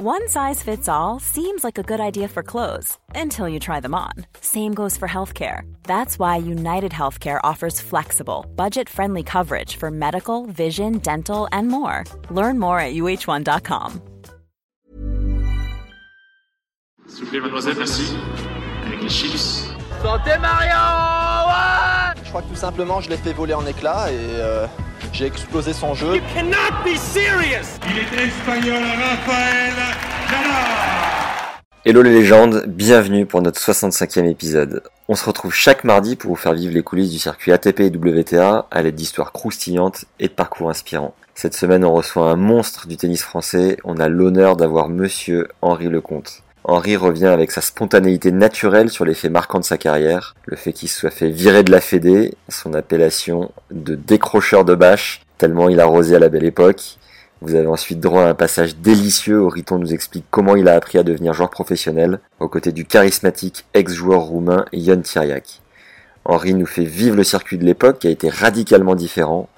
One size fits all seems like a good idea for clothes until you try them on. Same goes for healthcare. That's why United Healthcare offers flexible, budget friendly coverage for medical, vision, dental, and more. Learn more at uh1.com. S'il vous plaît, mademoiselle, merci. Avec les chips. Santé Mario ouais Je crois que tout simplement, je l'ai fait voler en éclats et euh, j'ai explosé son jeu. Cannot be serious Il est espagnol, Janard Hello les légendes, bienvenue pour notre 65e épisode. On se retrouve chaque mardi pour vous faire vivre les coulisses du circuit ATP et WTA à l'aide d'histoires croustillantes et de parcours inspirants. Cette semaine, on reçoit un monstre du tennis français. On a l'honneur d'avoir monsieur Henri Lecomte. Henri revient avec sa spontanéité naturelle sur les faits marquants de sa carrière, le fait qu'il soit fait virer de la Fédé, son appellation de décrocheur de bâche, tellement il a rosé à la belle époque. Vous avez ensuite droit à un passage délicieux où Riton nous explique comment il a appris à devenir joueur professionnel, aux côtés du charismatique ex-joueur roumain Ion Tiriac. Henri nous fait vivre le circuit de l'époque qui a été radicalement différent.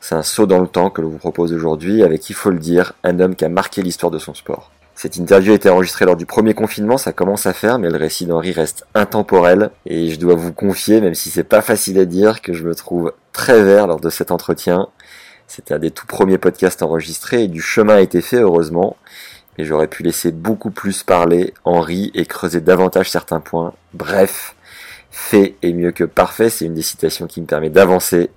C'est un saut dans le temps que l'on vous propose aujourd'hui avec, il faut le dire, un homme qui a marqué l'histoire de son sport. Cette interview a été enregistrée lors du premier confinement, ça commence à faire, mais le récit d'Henri reste intemporel, et je dois vous confier, même si c'est pas facile à dire, que je me trouve très vert lors de cet entretien. C'était un des tout premiers podcasts enregistrés, et du chemin a été fait, heureusement, mais j'aurais pu laisser beaucoup plus parler Henri et creuser davantage certains points. Bref, fait est mieux que parfait, c'est une des citations qui me permet d'avancer,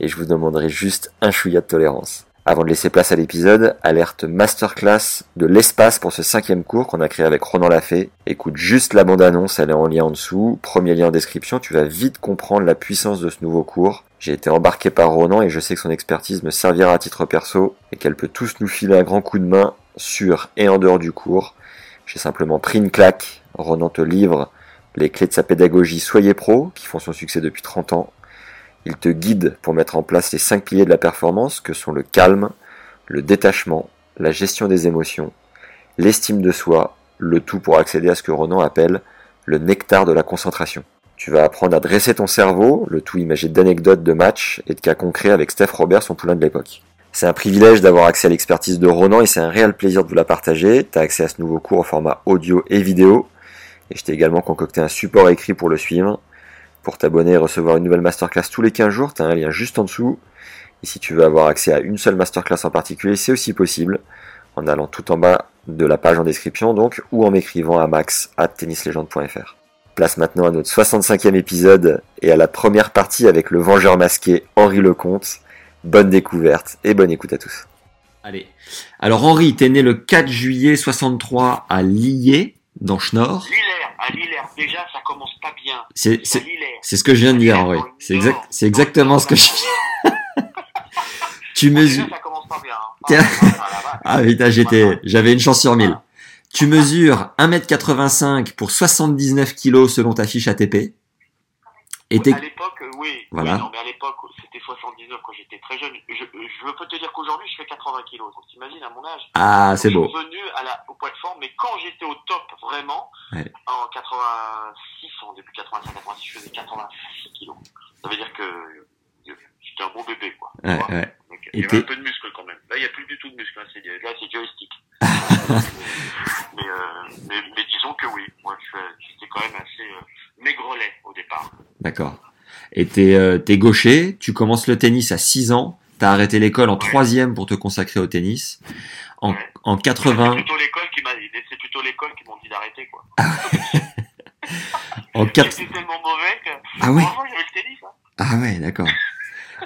et je vous demanderai juste un chouïa de tolérance. Avant de laisser place à l'épisode, alerte masterclass de l'espace pour ce cinquième cours qu'on a créé avec Ronan Lafay. Écoute juste la bande-annonce, elle est en lien en dessous. Premier lien en description, tu vas vite comprendre la puissance de ce nouveau cours. J'ai été embarqué par Ronan et je sais que son expertise me servira à titre perso et qu'elle peut tous nous filer un grand coup de main sur et en dehors du cours. J'ai simplement pris une claque. Ronan te livre les clés de sa pédagogie Soyez Pro, qui font son succès depuis 30 ans. Il te guide pour mettre en place les cinq piliers de la performance que sont le calme, le détachement, la gestion des émotions, l'estime de soi, le tout pour accéder à ce que Ronan appelle le nectar de la concentration. Tu vas apprendre à dresser ton cerveau, le tout imagé d'anecdotes de matchs et de cas concrets avec Steph Robert, son poulain de l'époque. C'est un privilège d'avoir accès à l'expertise de Ronan et c'est un réel plaisir de vous la partager. Tu as accès à ce nouveau cours au format audio et vidéo. Et je t'ai également concocté un support écrit pour le suivre. Pour t'abonner et recevoir une nouvelle masterclass tous les 15 jours, tu as un lien juste en dessous. Et si tu veux avoir accès à une seule masterclass en particulier, c'est aussi possible en allant tout en bas de la page en description donc ou en m'écrivant à max at tennislegende.fr. Place maintenant à notre 65e épisode et à la première partie avec le vengeur masqué Henri Lecomte. Bonne découverte et bonne écoute à tous. Allez. Alors Henri, t'es né le 4 juillet 63 à Lillé, dans Schnorr. Déjà ça commence pas bien. C'est, ce que je viens de dire, Henri. C'est exact, c'est exactement ce que je Tu mesures. Déjà ça commence pas bien. hein. Ah, ah. Ah putain, j'étais, j'avais une chance sur mille. Tu mesures 1m85 pour 79 kg selon ta fiche ATP. Et t'es, À l'époque, oui. Voilà. Oui, non, mais à l'époque, c'était 79 quand j'étais très jeune. Je, je peux te dire qu'aujourd'hui, je fais 80 kilos. Donc, t'imagines, à mon âge. ah, c'est je beau. suis revenu à la, au poids de forme, mais quand j'étais au top, vraiment, Ouais. en 86, en début 85, 86, je faisais 86 kilos. Ça veut dire que euh, j'étais un bon bébé, quoi. Ouais, ouais. Donc, il y avait un peu de muscle quand même. Là, il n'y a plus du tout de muscle. Hein. C'est, là, c'est joystick. mais, euh, mais, mais disons que oui. Moi, je j'étais quand même assez euh, maigrelet au départ. D'accord. Et t'es, euh, gaucher, tu commences le tennis à 6 ans, t'as arrêté l'école en troisième pour te consacrer au tennis. En, Ouais. en C'est 80, plutôt l'école qui m'a, c'est plutôt l'école qui m'ont dit d'arrêter, quoi. en 4, C'était tellement mauvais que. Ah ouais. Le tennis, hein. ah ouais, d'accord.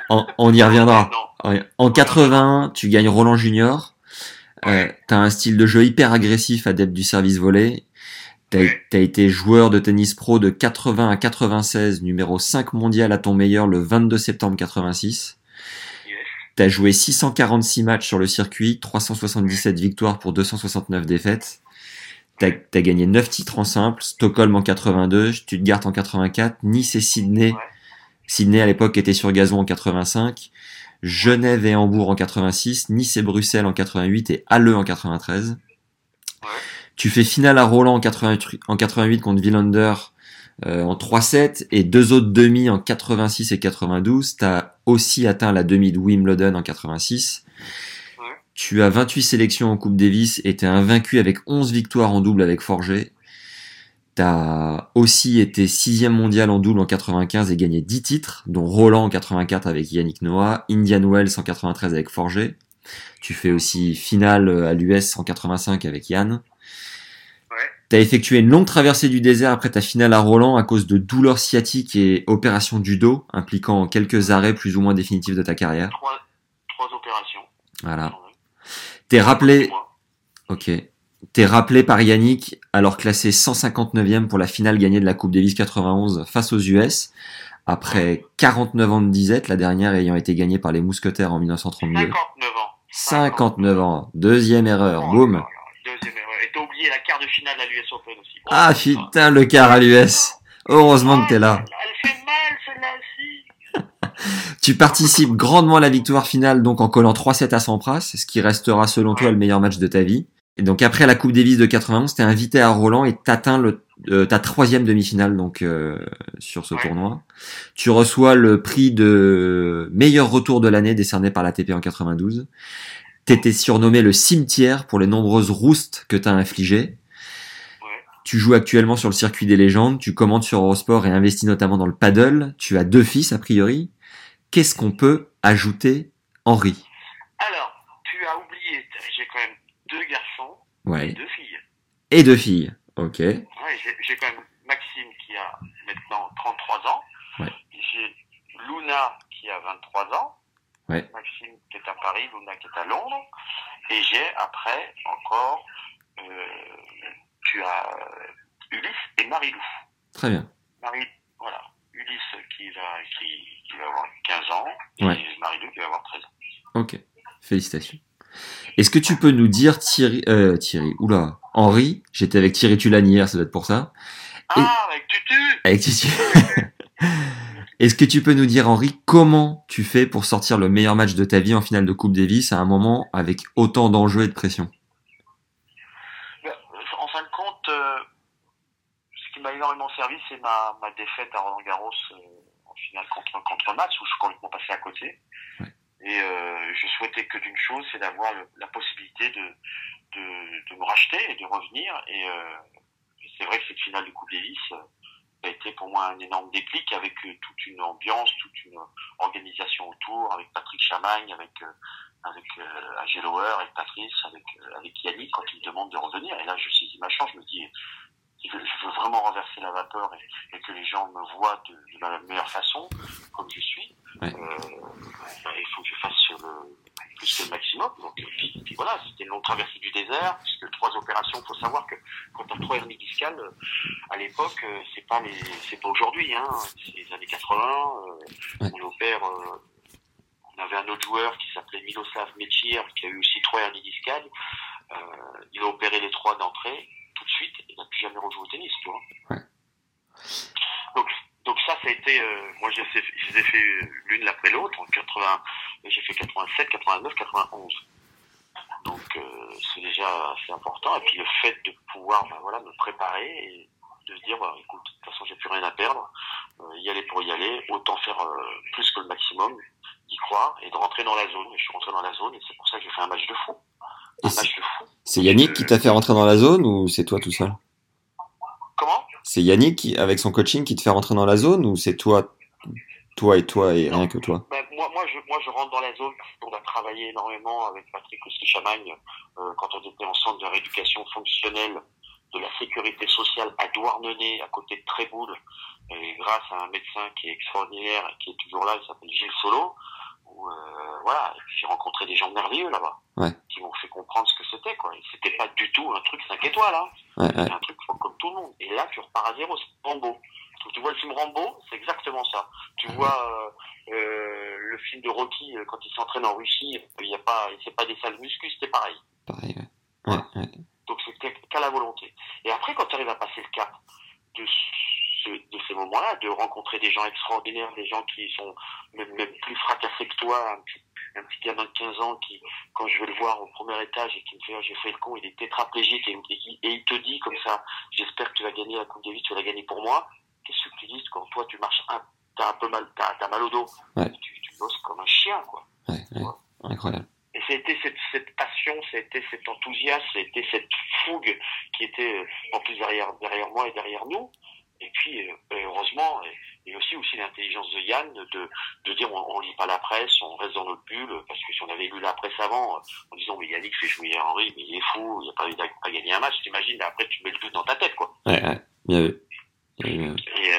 En- on y reviendra. Non. En 80, tu gagnes Roland Junior. Euh, t'as un style de jeu hyper agressif, adepte du service volé. T'as t'as été joueur de tennis pro de 80 à 96, numéro 5 mondial à ton meilleur le 22 septembre 86. Yes. T'as joué 646 matchs sur le circuit, 377 victoires pour 269 défaites. T'as as gagné 9 titres en simple, Stockholm en 82, Stuttgart en 84, Nice et Sydney. Ouais. Sydney à l'époque était sur gazon en 85, Genève et Hambourg en 86, Nice et Bruxelles en 88 et Halle en 93. Ouais. Tu fais finale à Roland en 88, en 88 contre Villander euh, en 3-7 et deux autres demi en 86 et 92. T'as aussi atteint la demi de Wimbledon en 86. Ouais. Tu as 28 sélections en Coupe Davis et t'es invaincu avec 11 victoires en double avec Forger. T'as aussi été sixième mondial en double en 95 et gagné 10 titres, dont Roland en 84 avec Yannick Noah, Indian Wells en 93 avec Forger. Tu fais aussi finale à l'US en 85 avec Yann. Tu as effectué une longue traversée du désert après ta finale à Roland à cause de douleurs sciatiques et opérations du dos, impliquant quelques arrêts plus ou moins définitifs de ta carrière. Trois, trois opérations. Voilà. T'es rappelé, ok. T'es rappelé par Yannick, alors classé 159e pour la finale gagnée de la Coupe Davis 91 face aux US, après 49 ans de disette, la dernière ayant été gagnée par les Mousquetaires en 1932. 59 ans. 59 ans. Deuxième erreur, boum. Deuxième erreur. Et la quart de finale à l'US Open aussi. Oh, Ah putain, le quart à l'US. Heureusement que t'es là. Elle fait mal celle-là aussi. Tu participes grandement à la victoire finale, donc en collant 3-7 à Sampras, ce qui restera selon toi le meilleur match de ta vie. Et donc après la Coupe Davis de 91, t'es invité à Roland et t'atteins le, euh, ta troisième demi-finale donc euh, sur ce Ouais. tournoi. Tu reçois le prix de meilleur retour de l'année décerné par l'ATP en 92. T'étais surnommé le cimetière pour les nombreuses roustes que t'as infligées. Ouais. Tu joues actuellement sur le circuit des légendes, tu commandes sur Eurosport et investis notamment dans le paddle. Tu as deux fils a priori. Qu'est-ce qu'on peut ajouter, Henri? Alors, tu as oublié, j'ai quand même deux garçons et Ouais. deux filles. Et deux filles. Ok. Ouais, j'ai- quand même Maxime qui a maintenant 33 ans. Ouais. J'ai Luna qui a 23 ans. Ouais. Maxime est à Paris, Luna qui est à Londres. Et j'ai après encore, euh, tu as Ulysse et Marie-Lou. Très bien. Marie, voilà. Ulysse qui va, qui, qui va avoir 15 ans. Ouais. Et Marie-Lou qui va avoir 13 ans. Ok. Félicitations. Est-ce que tu peux nous dire Thierry, euh, Thierry, oula, Henri, j'étais avec Thierry Tulane hier, ça doit être pour ça. Et- Ah, avec Tutu Avec Titi. Est-ce que tu peux nous dire, Henri, comment tu fais pour sortir le meilleur match de ta vie en finale de Coupe Davis à un moment avec autant d'enjeux et de pression? Ben, En fin de compte, euh, ce qui m'a énormément servi, c'est ma, ma défaite à Roland Garros euh, en finale contre, contre Max, où je suis complètement passé à côté. Ouais. Et euh, je souhaitais que d'une chose, c'est d'avoir la possibilité de, de, de me racheter et de revenir. Et, et c'est vrai que cette finale de Coupe Davis été pour moi un énorme déclic avec euh, toute une ambiance, toute une organisation autour, avec Patrick Chamagne, avec euh, avec euh, AG Lower, avec Patrice, avec, euh, avec Yannick quand il me demande de revenir. Et là, je saisis ma chance, je me dis, je veux, vraiment renverser la vapeur et, et que les gens me voient de, de la meilleure façon, comme je suis. Ouais. Euh, il faut que je fasse le le maximum. Donc, et puis, puis voilà, c'était une longue traversée du désert, puisque trois opérations. Il faut savoir que quand on a trois hernies discales, euh, à l'époque, euh, c'est pas les, c'est pas aujourd'hui, hein. C'est les années 80. euh, Ouais. On opère. euh, on avait un autre joueur qui s'appelait Miloslav Mechir, qui a eu aussi trois hernies discales. Euh, il a opéré les trois d'entrée tout de suite et n'a plus jamais rejoué au tennis, tu vois. Ouais. Donc, donc ça, ça a été, euh, moi, j'ai fait, je les ai fait l'une après l'autre en 80, j'ai fait 87, 89, 91. Donc, euh, c'est déjà assez important. Et puis le fait de pouvoir, ben, voilà, me préparer et de se dire, bah, écoute, de toute façon, j'ai plus rien à perdre. Euh, y aller pour y aller, autant faire euh, plus que le maximum, d'y croire et de rentrer dans la zone. Et je suis rentré dans la zone et c'est pour ça que j'ai fait un match de fou. Un match de fou. C'est Yannick qui t'a fait rentrer dans la zone ou c'est toi tout seul? Comment? C'est Yannick qui, avec son coaching qui te fait rentrer dans la zone ou c'est toi, toi et toi et rien que toi? Ben, moi, moi, je, moi, je rentre dans la zone. On a travaillé énormément avec Patrick aussi Chamagne euh, quand on était en centre de rééducation fonctionnelle de la sécurité sociale à Douarnenez, à côté de Tréboul, et grâce à un médecin qui est extraordinaire et qui est toujours là, il s'appelle Gilles Solo. Où, euh, voilà, j'ai rencontré des gens merveilleux là-bas, Ouais. qui m'ont fait comprendre ce que c'était. quoi. C'était pas du tout un truc 5 étoiles, hein. Ouais, ouais. C'est un truc comme tout le monde. Et là, tu repars à zéro, c'est Rambo. Tu vois le film Rambo, c'est exactement ça. Tu vois euh, euh, le film de Rocky quand il s'entraîne en Russie, il y a pas, c'est pas des salles muscu, c'était pareil. Pareil, ouais. Donc c'est qu'à qu'à la volonté. Et après, quand tu arrives à passer le cap de, ce- de ces moments-là, de rencontrer des gens extraordinaires, des gens qui sont même, même plus fracassés que toi, un petit, un petit gamin de 15 ans qui, quand je vais le voir au premier étage et qui me fait, Ah, j'ai fait le con, il est tétraplégique et, il et te dit comme ça, j'espère que tu vas gagner la Coupe Davis, tu vas la gagner pour moi. Qu'est-ce que tu dis quand toi tu marches un, t'as un peu mal, t'as, t'as mal au dos, Ouais. tu, tu bosses comme un chien, quoi. ouais, ouais. Incroyable. Et c'était cette, cette passion, c'était cet enthousiasme, c'était cette fougue qui était euh, en plus derrière, derrière moi et derrière nous. Et puis, euh, heureusement, et, aussi aussi l'intelligence de Yann de, de dire on, on lit pas la presse, on reste dans notre bulle, parce que si on avait lu la presse avant, euh, en disant mais Yannick fait jouer Henri, mais il est fou, il a pas, pas gagné un match, t'imagines, après tu mets le doute dans ta tête, quoi. Ouais, ouais, bien vu. Bien. Et, euh,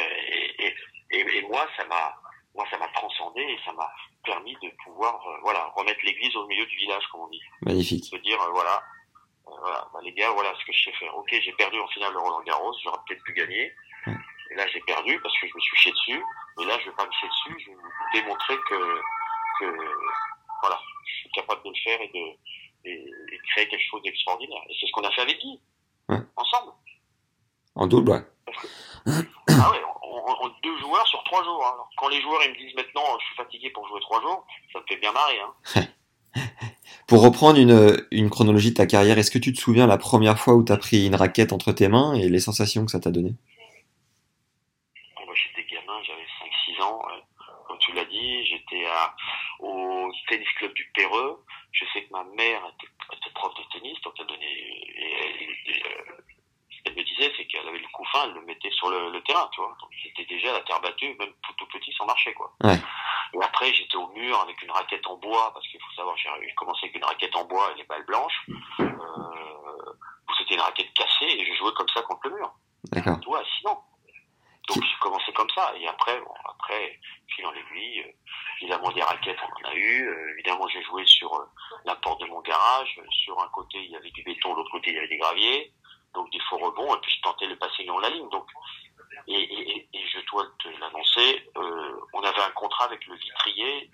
et, et, et, moi, ça m'a, moi, ça m'a transcendé et ça m'a permis de pouvoir, euh, voilà, remettre l'église au milieu du village, comme on dit. Magnifique. Se dire, euh, voilà, euh, voilà, bah, les gars, voilà ce que je sais faire. Ok, j'ai perdu en finale de Roland Garros, j'aurais peut-être pu gagner. Et là, j'ai perdu parce que je me suis chié dessus. Mais là, je vais pas me chier dessus. Je vais vous démontrer que, que, voilà, je suis capable de le faire et de, et, et de créer quelque chose d'extraordinaire. Et c'est ce qu'on a fait avec Guy. Ouais. Ensemble. En double, ouais. Ah ouais, on, on- deux joueurs sur trois jours. hein. Alors, quand les joueurs ils me disent maintenant je suis fatigué pour jouer trois jours, ça me fait bien marrer. Hein. Pour reprendre une, une chronologie de ta carrière, est-ce que tu te souviens la première fois où tu as pris une raquette entre tes mains et les sensations que ça t'a donné Bon, bah, j'étais gamin, j'avais 5-6 ans, euh, comme tu l'as dit. J'étais au tennis club du Perreux. Je sais que ma mère était, était prof de tennis, donc elle donnait. Et, et- et, euh, me disait, c'est qu'elle avait le coup fin, elle le mettait sur le, le terrain, tu vois. Donc j'étais déjà à la terre battue, même tout, tout petit, sans marcher, quoi. Ouais. Et après, j'étais au mur avec une raquette en bois, parce qu'il faut savoir, j'ai commencé avec une raquette en bois et les balles blanches. Euh, C'était une raquette cassée et je jouais comme ça contre le mur. D'accord. Ouais, sinon. Donc j'ai commencé comme ça. Et après, bon, après, fil en aiguille, euh, évidemment des raquettes, on en a eu. Euh, évidemment, j'ai joué sur euh, la porte de mon garage. Sur un côté, il y avait du béton, l'autre côté, il y avait des graviers. Donc des faux rebonds. Et puis je tentais le passing dans la ligne. Donc, et, et, et- je dois te l'annoncer, euh, on avait un contrat avec le vitrier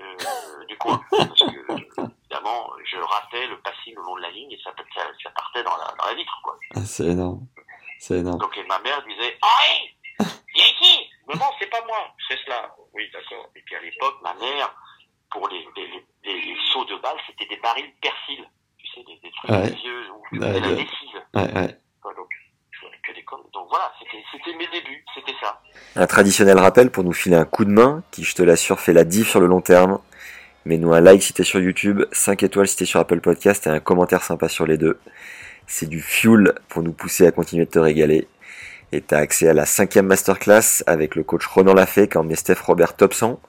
du coin. Parce que, évidemment, je ratais le passing le long de la ligne et ça, ça, ça partait dans la, dans la vitre, quoi. Ah, c'est énorme. C'est énorme. Donc et ma mère disait Henri, viens ici. Mais non, c'est pas moi, c'est cela. Oui, d'accord. Et puis à l'époque, ma mère, pour les, les, les, les- les sauts de balles, c'était des barils persil. Tu sais, des, des trucs Ouais. vieux où tu Ouais, faisais la ouais. lessive. Ouais, ouais. Quoi, donc, je faisais que des connes. Donc voilà, c'était c'était mes débuts, c'était ça. Un traditionnel rappel pour nous filer un coup de main qui, je te l'assure, fait la diff sur le long terme. Mets-nous un like si t'es sur YouTube, 5 étoiles si t'es sur Apple Podcast et un commentaire sympa sur les deux. C'est du fuel pour nous pousser à continuer de te régaler. Et t'as accès à la cinquième masterclass avec le coach Ronan Lafay qui a Steph Robert top 100.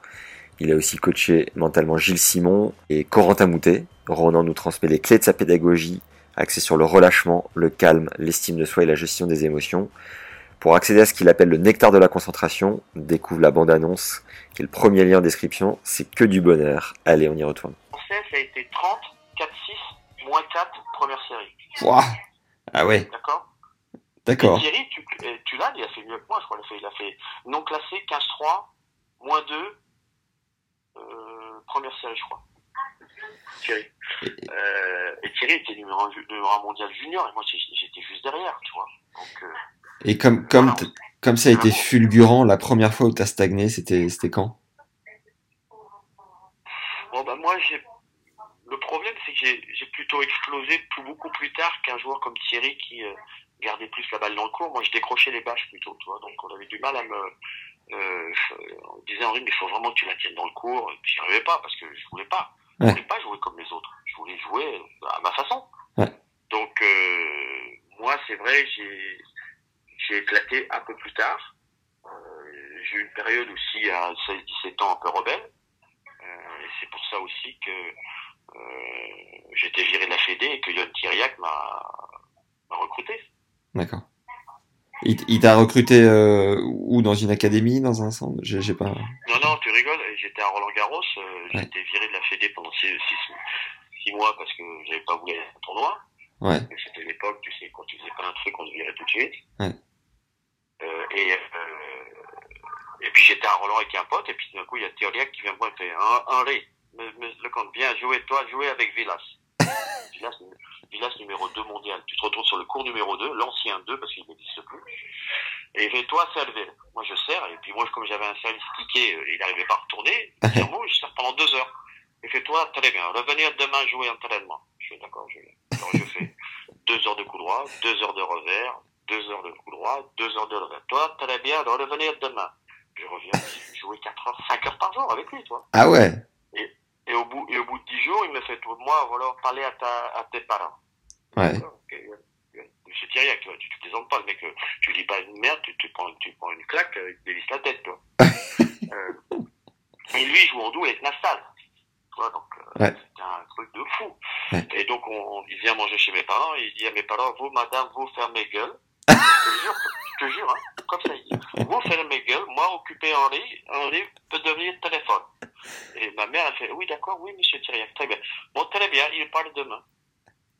Il a aussi coaché mentalement Gilles Simon et Corentin Moutet. Ronan nous transmet les clés de sa pédagogie, axée sur le relâchement, le calme, l'estime de soi et la gestion des émotions. Pour accéder à ce qu'il appelle le nectar de la concentration, découvre la bande-annonce, qui est le premier lien en description, c'est que du bonheur. Allez, on y retourne. Français, ça a été 30, 4-6, moins 4, première série. Ouah. Ah ouais, D'accord d'accord. Et Thierry, tu, euh, tu l'as, il a fait mieux que moi, je crois. Il a fait, il a fait non classé, 15-3, moins 2, euh, première série, je crois. Thierry. Euh, et Thierry était numéro 1 numéro un mondial junior, et moi j'étais juste derrière, tu vois. Donc, euh, Et comme, comme, comme ça a été fulgurant, la première fois où t'as stagné, c'était, quand? Bon, bah, moi, j'ai. Le problème, c'est que j'ai plutôt explosé plus, beaucoup plus tard qu'un joueur comme Thierry qui euh, gardait plus la balle dans le cours. Moi, je décrochais les bâches plutôt, tu vois. Donc, on avait du mal à me. Euh, on disait Henri, mais il faut vraiment que tu la tiennes dans le cours. Et puis, j'y arrivais pas parce que je voulais pas. Je Ouais. voulais pas jouer comme les autres. Je voulais jouer à ma façon. Ouais. Donc, euh, moi, c'est vrai, j'ai j'ai éclaté un peu plus tard. Euh, j'ai eu une période aussi à 16-17 ans un peu rebelle. Euh, et c'est pour ça aussi que euh, j'étais viré de la Fédé et que Yann Thiriac m'a m'a recruté. D'accord. Il, t'a recruté euh, où? Dans une académie, dans un centre? J'ai j'ai pas. Non, non, tu rigoles. J'étais à Roland Garros. euh, Ouais. J'étais viré de la Fédé pendant 6 mois parce que j'avais pas voulu aller au tournoi. Ouais. C'était l'époque, tu sais, quand tu faisais pas un truc, on te virait tout de suite. Ouais. Euh, et, euh, et puis j'étais à Roland avec un pote, et puis d'un coup, il y a Théoliac qui vient me voir et fait Hen- Henri, le compte bien jouer, toi, jouer avec Villas. Villas, Villas numéro 2 mondial. Tu te retrouves sur le cours numéro 2, l'ancien 2, parce qu'il n'existe plus. Et il fait, toi, servir. Moi, je sers, et puis moi, comme j'avais un service ticket, euh, il n'arrivait pas à retourner. Clairement, je sers pendant deux heures. Il fait, toi, très bien, revenir demain jouer entraînement. Je fais, d'accord, je vais. Alors, je fais deux heures de coup droit, deux heures de revers, deux heures de coup droit, deux heures de revers. Toi, très bien, alors revenir demain. Je reviens, je jouais 4 heures, 5 heures par jour avec lui, toi. Ah ouais Et au bout, et au bout de 10 jour, il me fait tout. Moi, voilà, parler à, ta, à tes parents. Ouais. Ok, ouais, ouais. Monsieur Thierry, tu vois, tu te plaisantes pas, le mec, euh, tu dis pas une merde, tu, tu, prends, tu prends une claque, euh, il te dévisse la tête, toi. euh, et lui, il joue en double avec Nastal. Tu vois, donc, euh, Ouais. c'était un truc de fou. Ouais. Et donc, on, il vient manger chez mes parents, il dit à mes parents, vous, madame, vous fermez gueule. Je te jure, je te jure, hein, comme ça, vous fermez gueule, moi, occupé Henri, Henri peut devenir téléphone. Et ma mère, elle fait, oui, d'accord, oui, monsieur Thierry, très bien. Bon, très bien, il parle demain.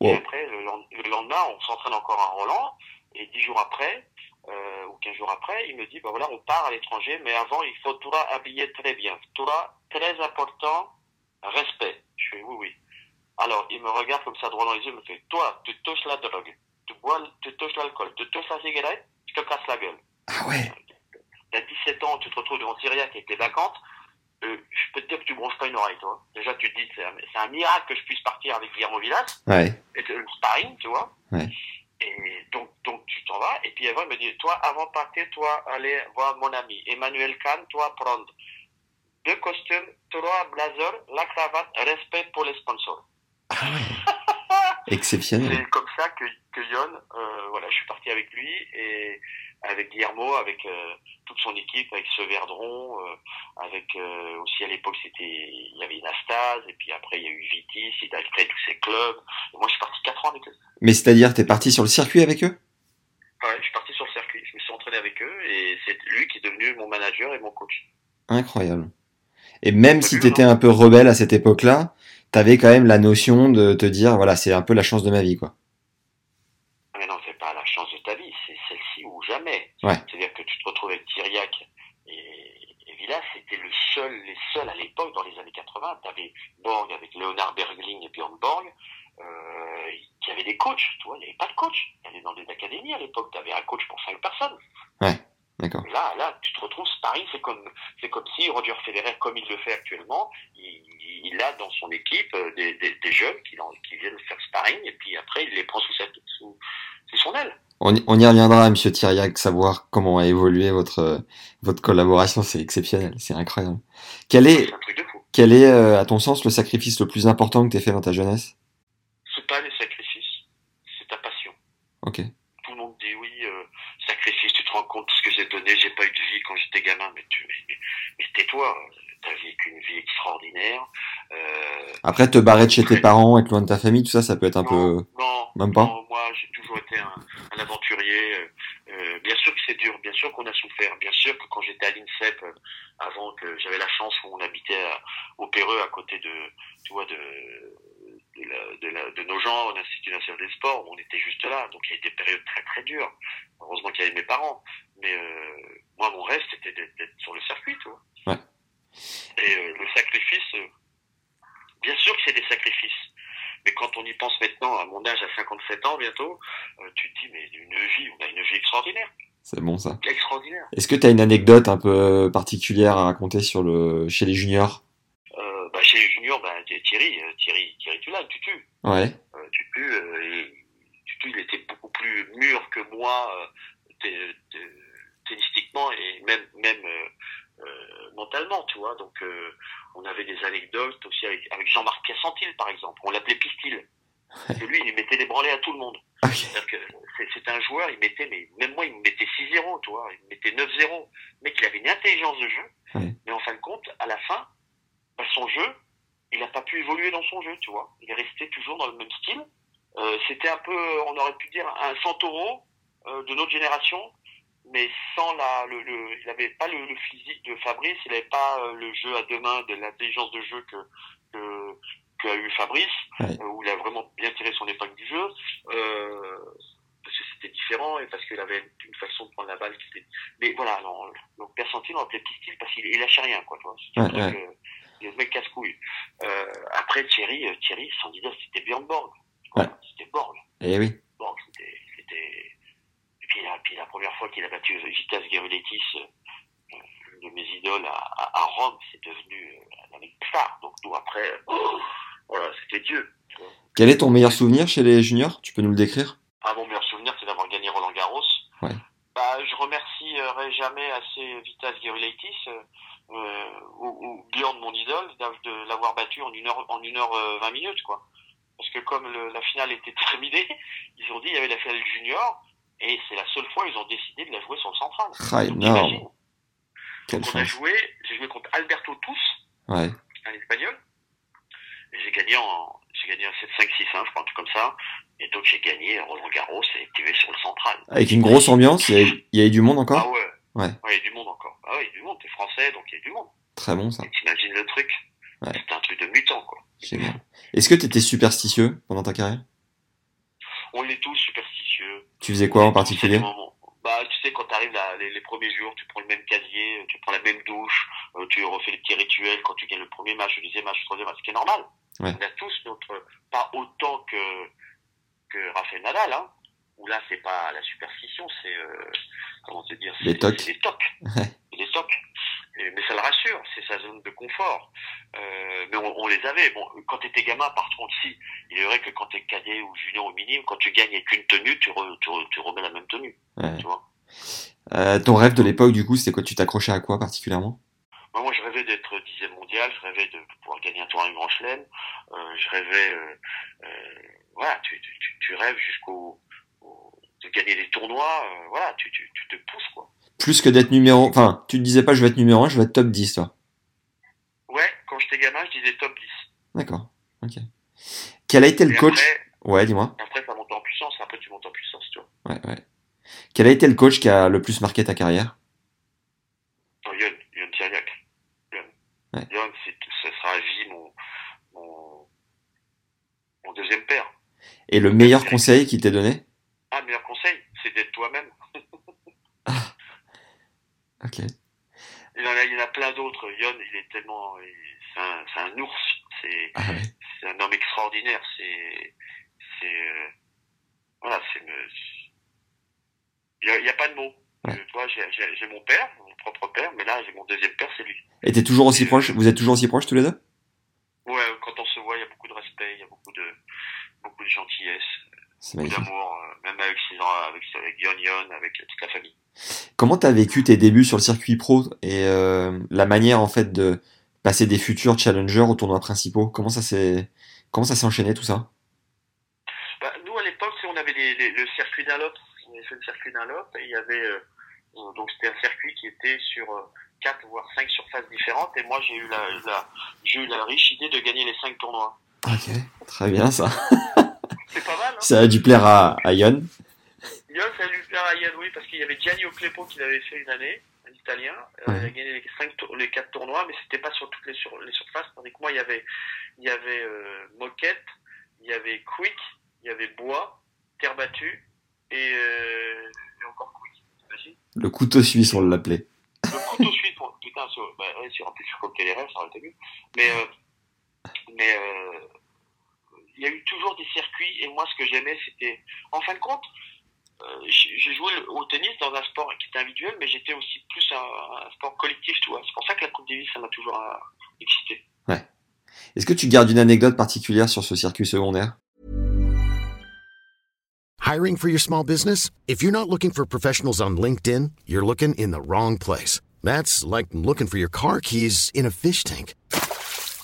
Et après, le, lend- le lendemain, on s'entraîne encore à Roland. Et dix jours après, euh, ou quinze jours après, il me dit, bah voilà, on part à l'étranger, mais avant, il faut toi habiller très bien. Toi, très important, respect. Je fais, oui, oui. Alors, il me regarde comme ça droit dans les yeux, il me fait, toi, tu touches la drogue, tu bois, tu touches l'alcool, tu touches la cigarette, je te casse la gueule. Ah ouais. T'as 17 ans, tu te retrouves devant Syriac avec les vacances, euh, je peux te dire que tu bronches pas une oreille, toi. Déjà, tu te dis, c'est un, miracle que je puisse partir avec Guillermo Villas Ouais. et le sparring, tu vois. Ouais. Et donc, donc tu t'en vas. Et puis avant, il me dit, toi, avant de partir, toi, allez voir mon ami Emmanuel Kahn, toi, prendre deux costumes, trois blazers, la cravate, respect pour les sponsors. Exceptionnel. C'est comme ça que, que Yon, euh, voilà, je suis parti avec lui et avec Guillermo, avec euh, toute son équipe, avec ce Verdron, euh, avec euh, aussi à l'époque c'était il y avait Inastase et puis après il y a eu Vitis, il a créé tous ses clubs. Et moi je suis parti quatre ans avec eux. Mais c'est-à-dire, t'es parti sur le circuit avec eux? Ouais, je suis parti sur le circuit, je me suis entraîné avec eux et c'est lui qui est devenu mon manager et mon coach. Incroyable. Et même si vu, t'étais non un peu rebelle à cette époque-là, t'avais quand même la notion de te dire, voilà, c'est un peu la chance de ma vie, quoi. Mais non, c'est pas la chance de ta vie, c'est celle-ci ou jamais. Ouais. C'est-à-dire que tu te retrouves avec Thiriac et, et Villas, c'était le seul, les seuls à l'époque, dans les années 80. T'avais Borg avec Leonard Bergling et Björn Borg, euh, qui avait des coachs, tu vois, il n'y avait pas de coach. Il y avait dans des académies à l'époque, t'avais un coach pour cinq personnes. D'accord. Là, là, tu te retrouves, Paris, c'est comme, c'est comme si Roger Federer, comme il le fait actuellement, il, il a dans son équipe euh, des, des, des jeunes qui, qui viennent faire sparring et puis après il les prend sous, sa, sous, sous son aile. On, y- on y reviendra, monsieur Thiriac, savoir comment a évolué votre, votre collaboration, c'est exceptionnel, c'est incroyable. Quel est, quel est, euh, à ton sens, le sacrifice le plus important que t'aies fait dans ta jeunesse? C'est pas les sacrifices, c'est ta passion. Ok. Tout le monde dit oui, euh, sacrifice, tu te rends compte de ce que j'ai donné, j'ai pas eu de vie quand j'étais gamin, mais tu, mais, mais tais-toi, t'as vécu une vie extraordinaire. Euh, Après, te barrer de chez tes parents, être loin de ta famille, tout ça, ça peut être un peu... non, Même pas non, moi j'ai toujours été un, un aventurier. euh, euh, bien sûr que c'est dur, bien sûr qu'on a souffert, bien sûr que quand j'étais à l'INSEP, euh, avant que j'avais la chance où on habitait à- au Péreux à côté de, tu vois, de, de, la- de, la- de nos gens, au Institut national des sports, on était juste là. Donc il y a eu des périodes très très dures. Heureusement qu'il y avait mes parents. Mais euh, moi mon rêve c'était d'être sur le circuit, tu vois. Ouais. Et euh, le sacrifice, euh, bien sûr que c'est des sacrifices. Mais quand on y pense maintenant, à mon âge, à 57 ans bientôt, euh, tu te dis, mais une vie, on a une vie extraordinaire. C'est bon, ça. Extraordinaire. Est-ce que t'as une anecdote un peu particulière à raconter sur le, chez les juniors? Bah, chez les juniors, bah, Thierry, Thierry, Thierry Tulane, tu tues. Ouais. Tutu, et- Tutu, il était beaucoup plus mûr que moi, tennistiquement et même, même mentalement, tu vois. Donc, euh, on avait des anecdotes aussi avec, avec Jean-Marc Piacentil, par exemple. On l'appelait Pistil. Parce que lui, il mettait des branlées à tout le monde. Ok. C'est-à-dire que c'est- un joueur, il mettait, mais même moi, il me mettait 6-0, tu vois. Il me mettait 9-0. Le mec, il avait une intelligence de jeu. Mais en fin de compte, à la fin, bah, son jeu, il n'a pas pu évoluer dans son jeu, tu vois. Il est resté toujours dans le même style. Euh, C'était un peu, on aurait pu dire, un Santoro euh, de notre génération, mais sans la, le, le- il n'avait pas le, le physique de Fabrice, il n'avait pas euh, le jeu à deux mains, de l'intelligence de jeu que, que qu'a eu Fabrice, Ouais. euh, où il a vraiment bien tiré son épingle du jeu. Euh, parce que c'était différent et parce qu'il avait une façon de prendre la balle qui était. Mais voilà, non, donc Percentile, on l'appelait Pistil parce qu'il il lâchait rien, quoi, tu vois. C'était un Ouais, truc, euh, il est le mec casse-couille. Euh, après, Thierry, euh, Thierry, son idole, c'était Björn Borg. Ouais. C'était Borg. Eh oui. Puis, la- première fois qu'il a battu Vitas Gerulaitis, euh, une de mes idoles à, à, à Rome, c'est devenu euh, la mec star. Donc, nous, après, oh, voilà, c'était Dieu. Quel est ton meilleur souvenir chez les juniors? Tu peux nous le décrire? Ah, mon meilleur souvenir, c'est d'avoir gagné Roland Garros. Ouais. Bah, je remercierai jamais assez Vitas Gerulaitis. Euh, euh, ou, ou Bjorn, mon idole, de l'avoir battu en une heure, en une heure euh, 20 minutes, quoi. Parce que comme le- la finale était terminée, ils ont dit il y avait la finale junior, et c'est la seule fois ils ont décidé de la jouer sur le central. Ah, énorme. Quelle on a joué, j'ai joué contre Alberto Tous, Ouais. un espagnol, j'ai gagné en, j'ai gagné un 7-5-6-1, je crois, un truc comme ça, et donc j'ai gagné Roland Garros et été sur le central. Avec une grosse ambiance, il y avait du monde Ah encore ouais. Ouais. il y a du monde encore. Ah ouais, il y a du monde, t'es français, donc il y a du monde. Très bon ça. T'imagines le truc Ouais. C'est un truc de mutant, quoi. Génial. Est-ce que tu étais superstitieux pendant ta carrière? On est tous superstitieux. Tu faisais quoi en particulier. Bah, tu sais, quand t'arrives là, les, les premiers jours, tu prends le même casier, tu prends la même douche, euh, tu refais les petits rituels quand tu gagnes le premier match, le deuxième match, le troisième match, ce qui est normal. Ouais. On a tous notre, pas autant que, que Rafael Nadal, hein, où là, c'est pas la superstition, c'est, euh, comment te dire, Les c'est- les tocs. Les tocs. Et- mais ça le rassure, c'est sa zone de confort. Euh, mais on, on les avait. Bon, quand t'étais gamin, par contre, si, il est vrai que quand t'es cadet ou junior ou minime, quand tu gagnes avec une tenue, tu, re- tu, re- tu remets la même tenue. Ouais. Tu vois. Euh, Ton rêve de l'époque, du coup, c'était quoi? Tu t'accrochais à quoi particulièrement? Moi, moi, je rêvais d'être dixième mondial, je rêvais de pouvoir gagner un tour à un grand chelem, euh, je rêvais, voilà, tu, tu, tu, tu rêves jusqu'au, au- de gagner des tournois, voilà, tu, tu, tu te pousses, quoi. Plus que d'être numéro... Enfin, tu te disais pas je vais être numéro 1, je vais être top 10, toi. Ouais, quand j'étais gamin, je disais top 10. D'accord. Ok. Quel a été le Et coach après, Ouais, dis-moi. après, ça monte en puissance, après, tu montes en puissance, tu vois. Ouais, ouais. Quel a été le coach qui a le plus marqué ta carrière? Non, Yon, Yon Tiriac. Yon. Ouais. Yon, sera à vie mon, mon, mon deuxième père. Et le meilleur conseil qu'il t'ait donné? Ah, le meilleur conseil, c'est d'être toi-même. Ok. Il y en a, il y en a plein d'autres. Yon, il est tellement, c'est un, ours. C'est, Ah ouais. c'est un homme extraordinaire. C'est, euh, voilà, c'est, il y a, pas de mots. Ouais. Euh, Tu vois, j'ai, mon père, mon propre père, mais là, j'ai mon deuxième père, c'est lui. Et t'es toujours aussi proche Vous êtes toujours aussi proches tous les deux? Ouais, quand on se voit, il y a beaucoup de respect, il y a beaucoup de, beaucoup de gentillesse. D'amour, euh, même avec ses, avec, avec Yon Yon, avec toute la famille. Comment t'as vécu tes débuts sur le circuit pro et euh, la manière en fait de passer des futurs challengers aux tournois principaux? Comment ça s'est comment ça s'est enchaîné tout ça? Bah, nous, à l'époque, on avait les, les- le circuit Dunlop. On avait fait le circuit Dunlop et il y avait, euh, donc c'était un circuit qui était sur euh, quatre voire cinq surfaces différentes et moi, j'ai eu la, la, j'ai eu la riche idée de gagner les cinq tournois. Ok, très bien ça. C'est pas mal, hein? Ça a dû plaire à, à Yon. Yon, ça a lui plaire à Yann, oui, parce qu'il y avait Gianni Oclepo qui l'avait fait une année, un Italien. Euh, Ouais. Il a gagné les, cinq tour- les quatre tournois, mais c'était pas sur toutes les, sur, les surfaces. Tandis que moi, il y avait, il y avait euh, Moquette, il y avait Quick, il y avait Bois, Terre battue et, euh, et encore Quick. T'imagines? Le couteau suisse, on l'appelait. Le couteau suisse, putain, sur, bah, ouais, sur un plus sur rêves, ça aurait été mieux. Mais, euh, mais, euh, il y a eu toujours des circuits, et moi, ce que j'aimais, c'était, en fin de compte, euh, j'ai joué au tennis dans un sport qui était individuel, mais j'étais aussi plus un, un sport collectif, tu vois. C'est pour ça que la Coupe Davis, ça m'a toujours euh, excité. Est-ce que tu gardes une anecdote particulière sur ce circuit secondaire? Hiring for your small business? If you're not looking for professionals on LinkedIn, you're looking in the wrong place. That's like looking for your car keys in a fish tank.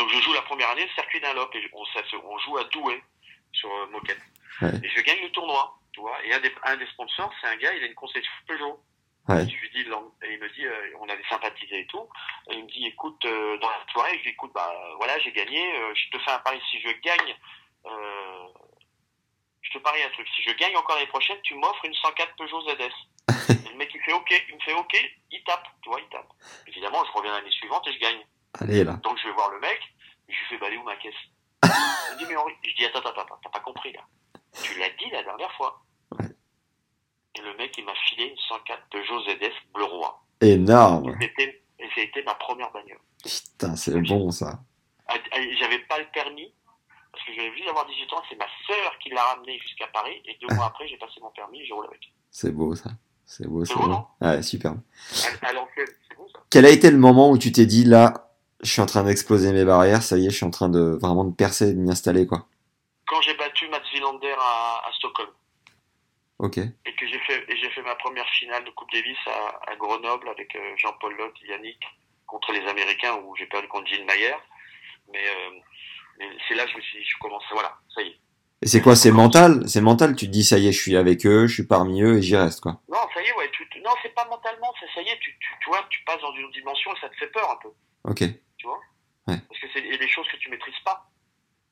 Donc je joue la première année le circuit Dunlop, et on, ça se- on joue à Douai, sur euh, Moquette. Ouais. Et je gagne le tournoi, tu vois. Et un des, un des sponsors, c'est un gars, il a une concession Peugeot. Ouais. Je lui dis, il me dit, euh, on avait sympathisé et tout. Et il me dit, écoute, euh, dans la soirée, je lui dis, écoute, bah voilà, j'ai gagné, euh, je te fais un pari, si je gagne, je te parie un truc, si je gagne encore l'année prochaine, tu m'offres une 104 Peugeot ZS. et le mec, il fait OK, il me fait OK, il tape, tu vois, il tape. Évidemment, je reviens l'année suivante et je gagne. Allez là. Donc je vais voir le mec, je lui fais, bah, où ma caisse? Me dit, mais Henri, je dis, attends, attends, attends, t'as pas compris là. Tu l'as dit la dernière fois. Ouais. Et le mec, il m'a filé une 104 Peugeot ZS bleu roi. Énorme. C'était, et été ma première bagnole. Putain, c'est bon ça. Ah, ah, J'avais pas le permis, parce que j'avais vu d'avoir 18 ans, c'est ma sœur qui l'a ramené jusqu'à Paris, et deux mois après, j'ai passé mon permis et j'ai roulé avec. C'est beau ça. C'est beau, C'est beau, beau. Ouais, super. À, à c'est bon ça Quel a été le moment où tu t'es dit là, je suis en train d'exploser mes barrières, ça y est, je suis en train de vraiment de percer, de m'y installer quoi. Quand j'ai battu Mats Wilander à, à Stockholm, Ok. et que j'ai fait, j'ai fait ma première finale de Coupe Davis à, à Grenoble avec euh, Jean-Paul Lott, Yannick, contre les Américains, où j'ai perdu contre Gilles Mayer. Mais, euh, mais c'est là que je me suis dit, je commence, voilà, ça y est. Et c'est quoi C'est mental? C'est mental Tu te dis ça y est, je suis avec eux, je suis parmi eux et j'y reste quoi. Non, ça y est, ouais, tu, tu- non, c'est pas mentalement, c'est ça y est, tu, tu, tu vois, tu passes dans une autre dimension et ça te fait peur un peu, Ok. Tu vois. Ouais. Parce que c'est des choses que tu maîtrises pas.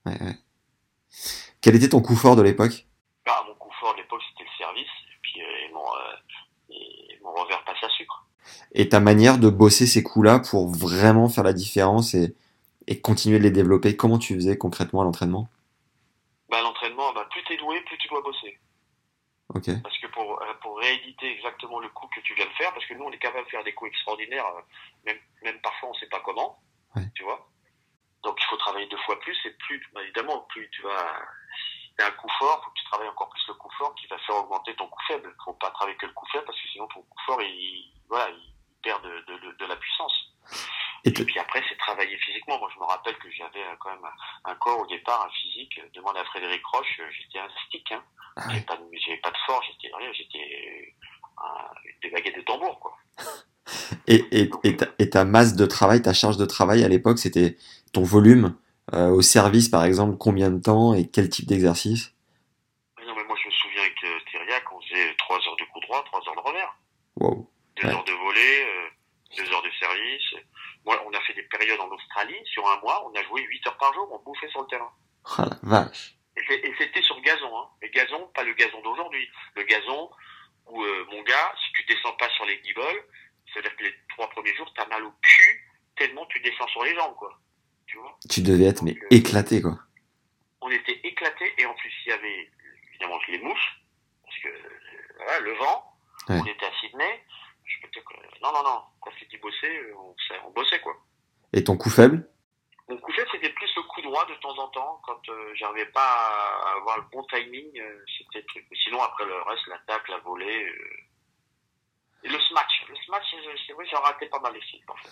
Ouais, ouais. Quel était ton coup fort de l'époque? Bah, mon coup fort de l'époque, c'était le service, et puis euh, et mon, euh, et mon revers passe à sucre. Et ta manière de bosser ces coups-là pour vraiment faire la différence et, et continuer de les développer, comment tu faisais concrètement à l'entraînement? Bah, l'entraînement, bah, plus t'es doué, plus tu dois bosser. Ok. Parce que pour, euh, pour rééditer exactement le coup que tu viens de faire, parce que nous, on est capable de faire des coups extraordinaires, même, même parfois, on sait pas comment, Ouais. tu vois? Donc, il faut travailler deux fois plus, et plus, bah, évidemment, plus tu vas, si t'as un coup fort, faut que tu travailles encore plus le coup fort qui va faire augmenter ton coup faible. Faut pas travailler que le coup faible, parce que sinon, ton coup fort, il, voilà, il perd de, de, de, de la puissance. Et puis après, c'est travailler physiquement. Moi, je me rappelle que j'avais euh, quand même un, corps au départ, un physique. Demande à Frédéric Roche, euh, j'étais un stick. Hein. Ah J'avais pas, de- j'avais pas de force, j'étais rien, j'étais des baguettes de tambour, quoi. Et, et, et, ta, et ta masse de travail, ta charge de travail à l'époque, c'était ton volume euh, au service par exemple, combien de temps et quel type d'exercice? Non, mais moi, je me souviens avec euh, Thériac, on faisait trois heures de coup droit, trois heures de revers, Wow. deux Ouais. heures de volée, euh, deux heures de service. Moi, on a fait des périodes en Australie. Sur un mois, on a joué huit heures par jour, on bouffait sur le terrain. Ah la vache. Et c'était sur gazon, hein. Mais gazon, pas le gazon d'aujourd'hui. Le gazon où, euh, mon gars, si tu descends pas sur les guibolles, c'est-à-dire que les trois premiers jours, t'as mal au cul tellement tu descends sur les jambes, quoi. Tu vois? Tu devais être mais euh, éclaté quoi. On était éclatés et en plus, il y avait évidemment les mouches, parce que, euh, voilà, le vent. Ouais. On était à Sydney. Je peux te dire que, non, non, non. Quand c'est dit bosser, euh, on, on bossait, quoi. Et ton coup faible? Mon coup faible, c'était plus le coup droit de temps en temps, quand euh, j'arrivais pas à avoir le bon timing, euh, c'était sinon, après le reste, l'attaque, la volée, euh, et le smash. Le smash, c'est c'est vrai, j'en ratais pas mal ici, en fait.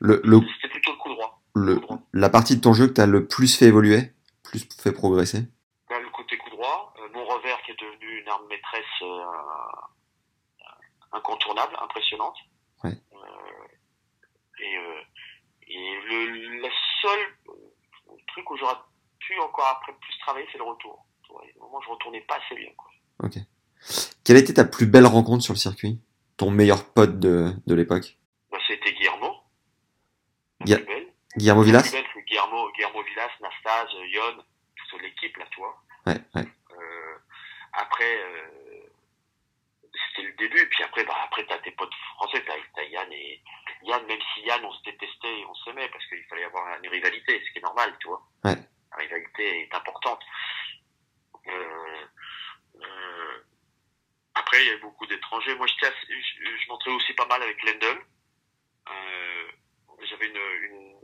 le, le, C'était plutôt le coup droit. le, La partie de ton jeu que t'as le plus fait évoluer, plus fait progresser? Là, le côté coup droit, euh, mon revers qui est devenu une arme maîtresse euh, incontournable, impressionnante. Ouais. Euh, et euh, et le, euh, truc où j'aurais pu encore après plus travailler, c'est le retour. Au moment où je retournais pas assez bien. Quoi. Ok. Quelle était ta plus belle rencontre sur le circuit? Ton meilleur pote de, de l'époque? Bah, c'était Guillermo. Plus belle. Guillermo La Villas plus belle, c'est Guillermo, Guillermo Villas, Nastase, Yon, toute l'équipe, là, tu vois. Ouais, ouais. Euh, après, euh, c'était le début. Puis après, bah, après, t'as tes potes français, t'as Yann et Yann, même si Yann, on se détestait et on s'aimait parce qu'il fallait avoir une rivalité, ce qui est normal, tu vois. Ouais. La rivalité est importante. Euh, euh, après, il y avait beaucoup d'étrangers. Moi, je, je m'entrais aussi pas mal avec Lendl. Euh, j'avais une, une,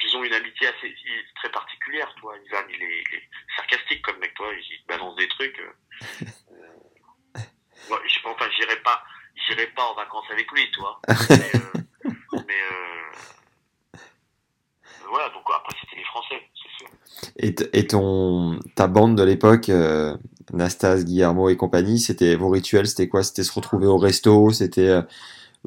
disons, une amitié assez, très particulière, toi. Ivan, il est, il est sarcastique comme mec, toi. Il, balance des trucs. je, enfin, j'irai pas, j'irai pas en vacances avec lui, toi. Mais, euh, mais euh, voilà, donc après, c'était les Français, c'est sûr. Et, et ton, ta bande de l'époque, euh, Nastas, Guillermo et compagnie, c'était vos rituels, c'était quoi? C'était se retrouver au resto, c'était... euh,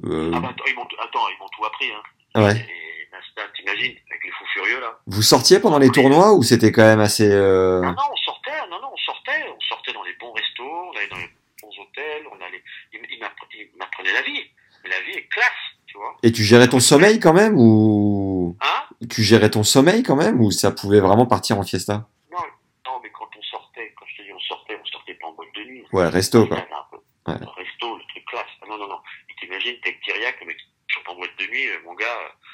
euh, Ah bah, attends, ils m'ont, tout appris, hein. ouais. Et Nasta, t'imagines, avec les fous furieux, là. Vous sortiez pendant les tournois ou c'était quand même assez... euh, Ah non, on sortait, non, non, on sortait, on sortait dans les bons restos, on allait dans les bons hôtels, on allait, m'apprenait la vie. Mais la vie est classe, tu vois. Et tu gérais ton sommeil quand même ou... Hein? Tu gérais ton sommeil quand même ou ça pouvait vraiment partir en fiesta? Non, non, mais quand on sortait, quand je te dis on sortait, on sortait pas en boîte de nuit. Ouais, resto quoi. Ouais. resto, le truc classe. Ah non, non, non. Et t'imagines, t'es avec Kyriac, le mec qui en boîte de nuit, euh, mon gars,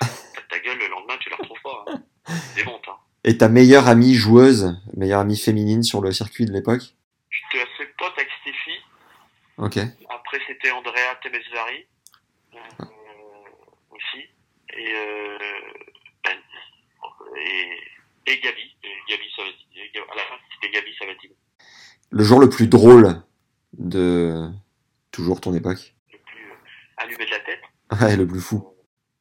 euh, t'as ta gueule, le lendemain, tu la retrouves pas. Hein. Démonte, hein. Et ta meilleure amie joueuse, meilleure amie féminine sur le circuit de l'époque? J'étais assez pote avec Stéphie. Ok. Après, c'était Andrea Temesvari. Euh, aussi. Et, euh, ben, et, et Gabi. Et Gabi Sabatini. Et Gab- À la fin, c'était Gabi Sabatini. Le jour le plus drôle de toujours ton époque. Le plus euh, allumé de la tête. Ouais, le plus fou.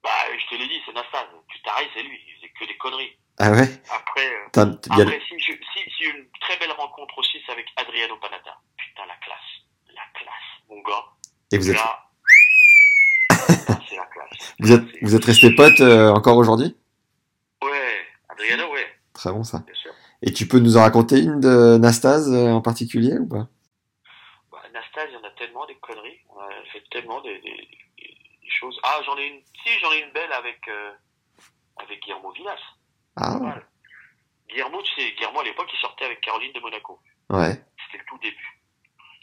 Bah, je te l'ai dit, c'est Nastas. Plus taré, c'est lui. Il faisait que des conneries. Ah ouais? Après, euh, a- après si, je- si, si une très belle rencontre aussi, c'est avec Adriano Panata. Putain, la classe. La classe, mon gars. Et vous êtes, Là, là, c'est la classe. vous êtes, vous êtes restés potes euh, encore aujourd'hui? Ouais, Adriano, ouais, Très bon ça. Et tu peux nous en raconter une de Nastase euh, en particulier ou pas? Bah, Nastas, il y en a tellement des conneries. On a fait tellement des, des, des- des choses. Ah, j'en ai une. Si, j'en ai une belle avec, euh, avec Guillermo Villas. Ah Voilà. Guillermo, tu sais, Guillermo à l'époque, il sortait avec Caroline de Monaco. ouais. C'était le tout début.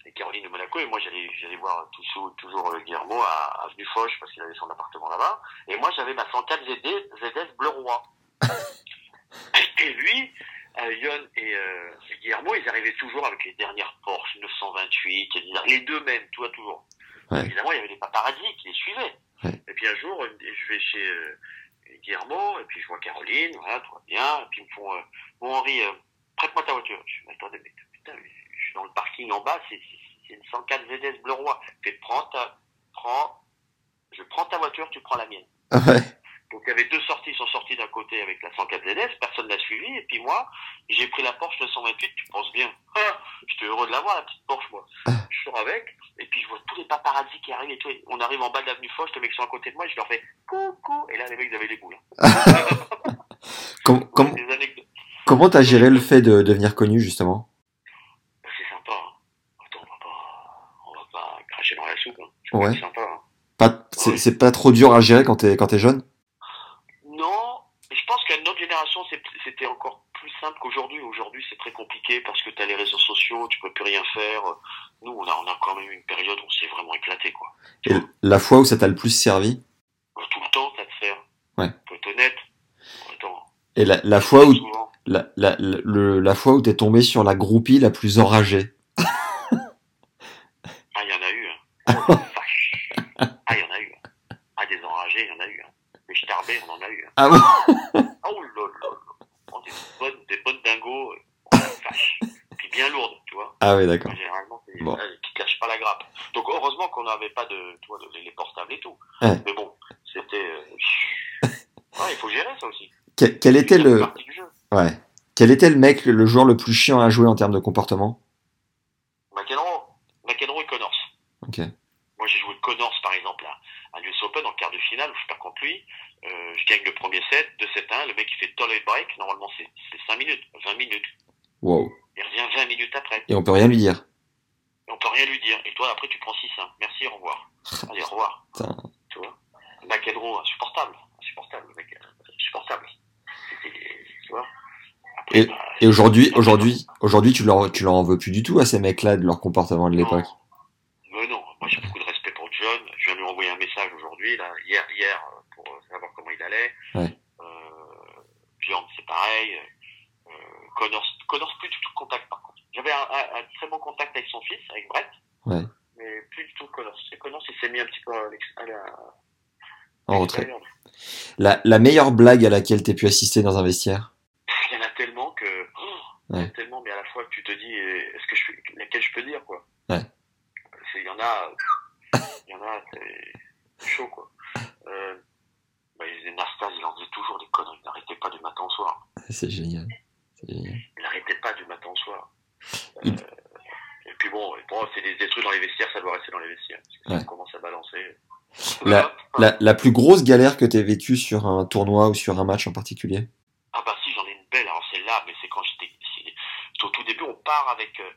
Et Caroline de Monaco, et moi j'allais, j'allais voir toujours, toujours euh, Guillermo à Avenue Foch parce qu'il avait son appartement là-bas. Et moi j'avais ma 104 ZD, ZS Bleu Roi. et lui, euh, Yon et euh, Guillermo, ils arrivaient toujours avec les dernières Porsche 928, et les deux mêmes, toi toujours. Ouais. Évidemment, il y avait des paparazzis qui les suivaient. Ouais. Et puis un jour, je vais chez euh, Guillermo, et puis je vois Caroline, voilà, tout va bien. Et puis ils me font, euh, bon Henri, euh, prête-moi ta voiture. Je me attendez, mais putain, je suis dans le parking en bas, c'est une 104 ZS Bleu Roi. Je fais, prends ta, prends, je prends ta voiture, tu prends la mienne. Ouais. Donc il y avait deux sorties, ils sont sortis d'un côté avec la 104 ZS, personne n'a suivi, et puis moi, j'ai pris la Porsche 928, tu penses bien. Ah, J'étais heureux de l'avoir, la petite Porsche, moi. Je sors avec, et puis je vois tous les paparazzis qui arrivent et tout. et On arrive en bas de l'avenue Foch, les mecs sont à côté de moi, je leur fais coucou, et là les mecs ils avaient les boules. hein. Com- com- Des anecdotes. comment t'as géré le fait de devenir connu justement? C'est sympa. Hein. Attends, on va pas, on va pas cracher dans la soupe. Hein. C'est Ouais. sympa. Hein. Pas, c'est, Ouais. c'est pas trop dur à gérer quand t'es quand t'es jeune? Je pense qu'à notre génération, c'était encore plus simple qu'aujourd'hui. Aujourd'hui, c'est très compliqué parce que tu as les réseaux sociaux, tu peux plus rien faire. Nous, on a, on a quand même eu une période où on s'est vraiment éclaté, quoi. Et la fois où ça t'a le plus servi? Tout le temps, ça te sert. Ouais. Faut être honnête. Attends, Et la, la fois où la, la, le- la fois où t'es tombé sur la groupie la plus enragée Ah, il y en a eu. Hein. Oh, la vache. Ah, il y en a eu. hein. Ah, des enragés, il y en a eu. Hein. On en a eu. Hein. Ah bon Oh là là là. Oh, des bonnes, des bonnes dingos. euh. Puis bien lourdes, tu vois. Ah ouais d'accord. Généralement, c'est Bon. euh, qui cachent pas la grappe. Donc heureusement qu'on n'avait pas de, tu vois, de- les portables et tout. Ouais. Mais bon, c'était. euh, Ouais, il faut gérer ça aussi. Quel, quel était le ouais quel était le mec le, le joueur le plus chiant à jouer en termes de comportement? McEnroe, McEnroe et Connors. Ok. Moi, j'ai joué Connors, par exemple, à, à l'US Open en quart de finale où je perds contre lui. Euh, je gagne le premier set, 2-7-1. Le mec, il fait toll break. Normalement, c'est c'est 5 minutes, 20 minutes. Wow. Il revient 20 minutes après. Et on peut rien lui dire. On peut rien lui dire. Et toi, après, tu prends 6-1. Merci, au revoir. Allez, au revoir. Putain. Tu vois? Insupportable. Insupportable, le mec. euh, Insupportable. Tu vois? Après, Et- bah, Et aujourd'hui aujourd'hui aujourd'hui tu leur tu leur en veux plus du tout à ces mecs-là de leur comportement de l'époque? Non. Mais non, moi j'ai beaucoup de respect pour John. Je viens lui envoyer un message aujourd'hui, là, hier, hier, euh, pour euh, savoir comment il allait. Ouais. Euh, Bjorn, c'est pareil. Euh, Connors, Connors, plus du tout de contact par contre. J'avais un, un- un très bon contact avec son fils, avec Brett. Ouais. Mais plus du tout Connors. C'est Connors, il s'est mis un petit peu à l'ex- à la, En retrait. l'extérieur. La, la meilleure blague à laquelle t'aies pu assister dans un vestiaire? Il y en a tellement que. oh, il y en a Ouais. tellement, mais à la fois que tu te dis, eh, est-ce que je peux, laquelle je peux dire, quoi? Ouais. Il y en a, il y en a, c'est chaud, quoi. Euh, bah, Nastas, il en faisait toujours des conneries. Il n'arrêtait pas du matin au soir. C'est génial. Génial. Il n'arrêtait pas du matin au soir. Euh, Il- Et puis bon, bon c'est des, des trucs dans les vestiaires, ça doit rester dans les vestiaires. Parce que Ouais. on commence à balancer. La, la, la plus grosse galère que t'aies vécue sur un tournoi ou sur un match en particulier Ah bah si, j'en ai une belle. Alors celle-là, mais c'est quand j'étais... Au tout début, on part avec euh,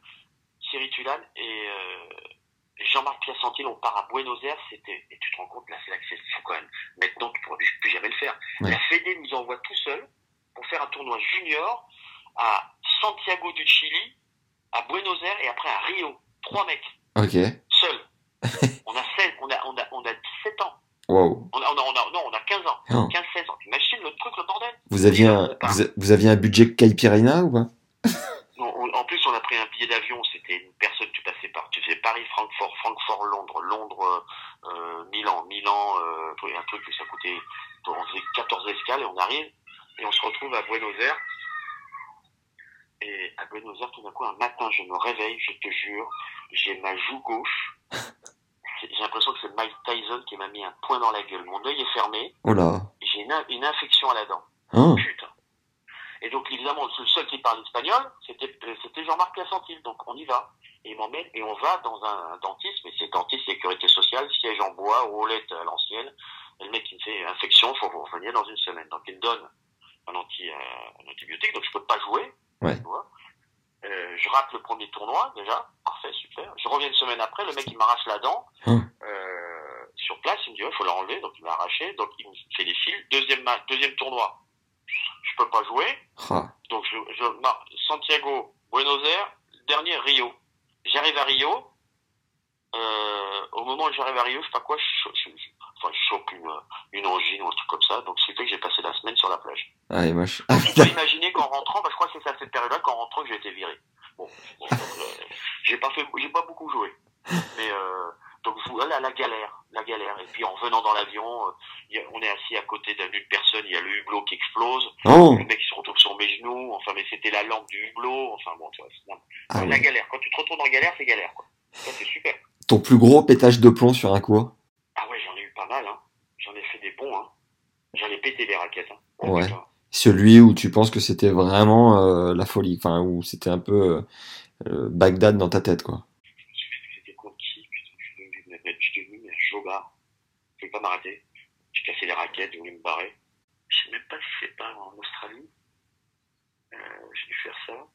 Thierry Tulane et, euh, Jean-Marc Piacentine, on part à Buenos Aires. C'était, et tu te rends compte, là, c'est là que c'est fou quand même. Maintenant, tu pourras plus, plus jamais le faire. Ouais. La Fédé nous envoie tout seul pour faire un tournoi junior à Santiago du Chili, à Buenos Aires et après à Rio. Trois mecs, Ok. seuls. On a 16, on a, on a, on a 17 ans. Wow. On a, on a, on a- non, on a 15 ans. Oh. 15, 16 ans. T'imagines le truc, le bordel? Vous aviez un, vous, vous aviez un budget Caipirina ou pas? Non, on- en plus, on a pris un billet d'avion. C'était une personne, tu passais par, tu faisais Paris-Francfort, Francfort, Londres, Londres, euh, Milan, Milan, euh, un truc que ça coûtait, on faisait 14 escales et on arrive et on se retrouve à Buenos Aires. Et à Buenos Aires, tout d'un coup, un matin, je me réveille, je te jure, j'ai ma joue gauche. J'ai l'impression que c'est Mike Tyson qui m'a mis un point dans la gueule. Mon œil est fermé. Oh là. J'ai une, une infection à la dent. Hein Putain. Et donc, évidemment, le seul qui parle espagnol, c'était c'était Jean-Marc Cassantil. Donc, on y va. Et il m'emmène, et on va dans un dentiste, mais c'est dentiste sécurité sociale, siège en bois, roulette à l'ancienne. Et le mec, il me fait infection, faut vous revenir dans une semaine. Donc, il me donne un, anti, euh, un antibiotique, donc je peux pas jouer. Ouais. Tu vois. Euh, je rate le premier tournoi, déjà. Je reviens une semaine après, le mec, il m'arrache la dent. Hum. Euh, sur place, il me dit, il faut l'enlever, donc il m'a arraché, donc il me fait les fils. Deuxième, deuxième tournoi, je peux pas jouer. Ah. Donc je, Santiago, Buenos Aires, dernier Rio. J'arrive à Rio. Euh, au moment où j'arrive à Rio, je sais pas quoi, je, cho- je, je- enfin, je chope une, une angine ou un truc comme ça. Donc ce qui fait que j'ai passé la semaine sur la plage. Ah, et moche. Ah, qu'en rentrant, bah, je crois que c'est à cette période-là qu'en rentrant que j'ai été viré. Bon, bon, donc, euh, j'ai pas fait, j'ai pas beaucoup joué. Mais euh, donc voilà la galère, la galère. Et puis en venant dans l'avion, euh, on est assis à côté d'un- d'une personne, il y a le hublot qui explose. Oh. Le mec il se retrouve sur mes genoux, enfin mais c'était la lampe du hublot, enfin bon, tu vois. Ah la galère. Quand tu te retrouves en galère, c'est galère quoi. Ça c'est super. Ton plus gros pétage de plomb sur un cours Ah ouais, j'en ai eu pas mal, hein. J'en ai fait des bons, hein. J'en ai pété des raquettes, hein. Oh, Ouais. putain. Celui où tu penses que c'était vraiment euh, la folie, enfin, où c'était un peu euh, Bagdad dans ta tête, quoi. Je suis devenu, mais- mais- je suis devenu un jobard. Je pouvais pas m'arrêter. J'ai cassé les raquettes, je voulais me barrer. Je sais même pas si c'est pas en Australie. Euh, j'ai dû faire ça.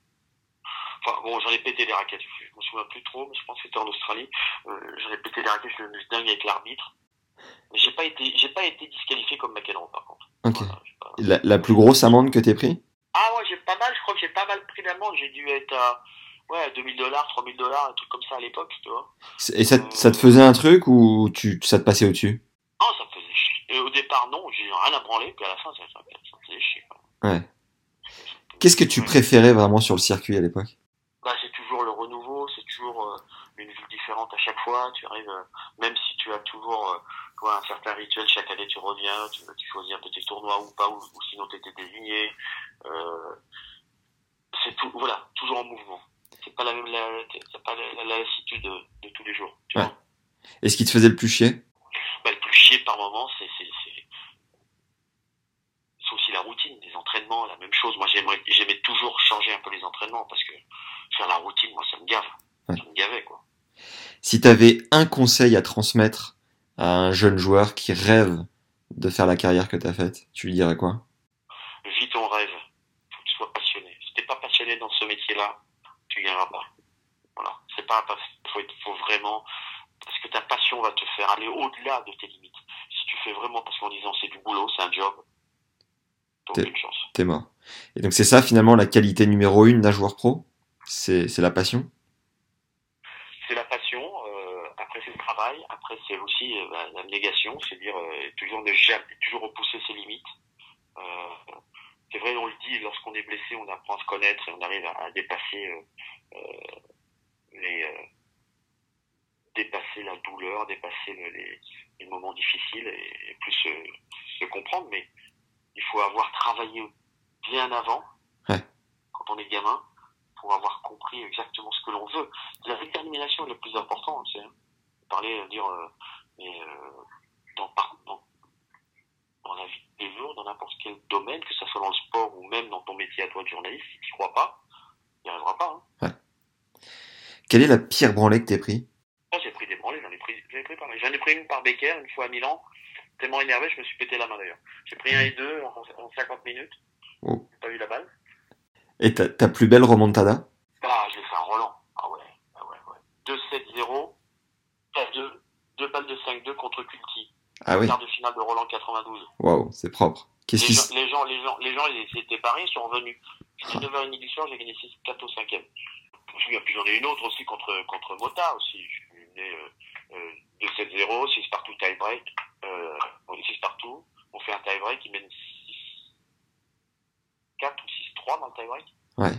Enfin bon, j'en ai pété des raquettes. Je me souviens plus trop, mais je pense que c'était en Australie. Euh, j'en ai pété des raquettes, je suis devenu dingue avec l'arbitre. Mais j'ai pas été, j'ai pas été disqualifié comme McEnroe par contre. Voilà, pas- La, la plus grosse amende que t'aies pris? Ah ouais, j'ai pas mal, je crois que j'ai pas mal pris d'amende. J'ai dû être à, ouais, 2000 dollars, 3000 dollars, un truc comme ça à l'époque, tu vois. Et ça, te- ça te faisait un truc ou tu, ça te passait au-dessus? Non, ça me faisait chier. Et au départ, non, j'ai rien à branler, puis à la fin, ça, ça, ça me faisait chier. quoi. Ouais. Qu'est-ce que tu préférais vraiment sur le circuit à l'époque? Bah, c'est toujours le renouveau, c'est toujours euh, une ville différente à chaque fois. Tu arrives, euh, même si tu as toujours euh, quoi, un certain rituel, chaque année tu reviens, tu, tu choisis un petit tournoi ou pas, ou, ou sinon tu étais désigné. C'est tout, voilà, toujours en mouvement. C'est pas la même, la, c'est pas la, la, la lassitude de, de tous les jours. Tu Ouais. vois Et ce qui te faisait le plus chier? Bah, le plus chier par moment, c'est c'est c'est c'est aussi la routine des entraînements, la même chose. Moi, j'aimais toujours changer un peu les entraînements parce que faire la routine, moi, ça me gave, Ouais. ça me gavait quoi. Si t'avais un conseil à transmettre à un jeune joueur qui rêve de faire la carrière que t'as faite, tu lui dirais quoi? Vis ton rêve, faut que tu sois passionné. Si t'es pas passionné dans ce métier-là, tu gagneras pas. Voilà, c'est pas faut être, faut vraiment parce que ta passion va te faire aller au-delà de tes limites. Si tu fais vraiment parce qu'en disant c'est du boulot, c'est un job, t'as aucune chance. T'es mort. Et donc c'est ça finalement la qualité numéro une d'un joueur pro? C'est c'est la passion? C'est la passion, euh, après c'est le travail, après c'est aussi euh, la- l'abnégation, c'est dire euh, toujours ne jamais, toujours repousser ses limites. Euh, c'est vrai, on le dit, lorsqu'on est blessé, on apprend à se connaître et on arrive à, à dépasser euh, euh, les euh, dépasser la douleur, dépasser le- les, les moments difficiles et, et plus se, comprendre. Mais il faut avoir travaillé bien avant, Ouais. quand on est gamin, pour avoir compris exactement ce que l'on veut. La détermination est le plus important, tu sais. hein. Parler, dire, euh, mais euh, dans, dans, dans la vie de jours, dans n'importe quel domaine, que ce soit dans le sport ou même dans ton métier à toi de journaliste, si tu crois pas, il n'y arrivera pas. Hein. Quelle est la pire branlée que t'aies pris? Moi, j'ai pris des branlées, j'en ai pris, j'en ai pris. J'en ai pris une par Becker, une fois à Milan. Tellement énervé, je me suis pété la main d'ailleurs. J'ai pris un et deux en, en 50 minutes. Oh. J'ai pas eu la balle. Et ta, ta plus belle remontada? Ah, je l'ai fait à Roland. Ah ouais, ah ouais, ouais. 2-7-0, 4-2, deux balles de 5-2 contre Culti. Ah oui, Quart de finale de Roland 92. waouh, c'est propre. Qu'est-ce Les qui les gens, les gens, les gens, ils étaient barrés, ils sont revenus. C'était 9h30 du soir, j'ai gagné 6 4 au 5 Je me souviens, puis j'en ai une autre aussi contre, contre Mota aussi. Je suis mené euh, euh, 2-7-0, 6 partout tie-break. Euh, on est 6 partout. On fait un tie-break, il mène 6 4 ou 6-3 dans le tie-break. Ouais,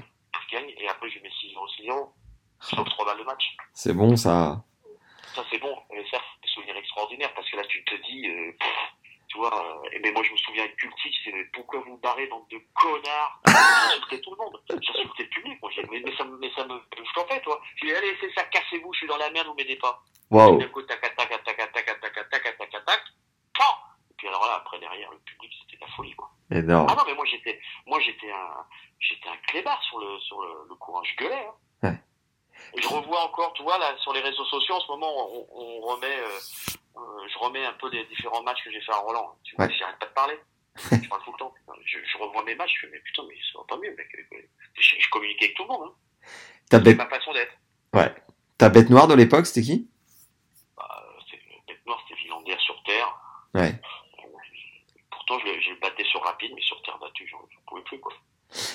Je gagne, et après je mets 6-0, 6-0. Sauf 3 balles de match. c'est bon ça. Ça, c'est bon. Ça, c'est des souvenirs extraordinaires parce que là, tu te dis, euh, pff, tu vois, euh, mais moi je me souviens avec Culti, c'est mais pourquoi vous barrez bande de connards J'insultais tout le monde. J'insultais le public. Moi, j'ai- mais, mais ça, me- mais ça me. Je t'en fais, toi. Je dis, allez, c'est ça, cassez-vous, je suis dans la merde, vous m'aidez pas. Waouh. D'un coup, tac, tac, tac, tac, tac, tac, tac, tac, tac, tac, tac. Et puis alors là, après, derrière, le public, c'était la folie, quoi. Énorme. Ah non, mais moi j'étais, moi j'étais un, j'étais un clébard sur le, sur le, le courant. Je gueulais. Hein. Ouais. Je revois encore, tu vois, là, sur les réseaux sociaux, en ce moment, on, on remet, euh, euh, je remets un peu les différents matchs que j'ai fait à Roland. Tu vois, Ouais. j'arrête pas de parler. je parle tout le temps. Je, je revois mes matchs, je fais, mais putain, mais ça va pas mieux, mec. Je, je communiquais avec tout le monde. Hein. C'est bête, ma façon d'être. ouais. Ta bête noire de l'époque, c'était qui? Bah, bête noire, c'était Villander sur terre. Ouais. Pourtant, je, le- je le battais sur rapide, mais sur terre battue, j'en pouvais plus, quoi.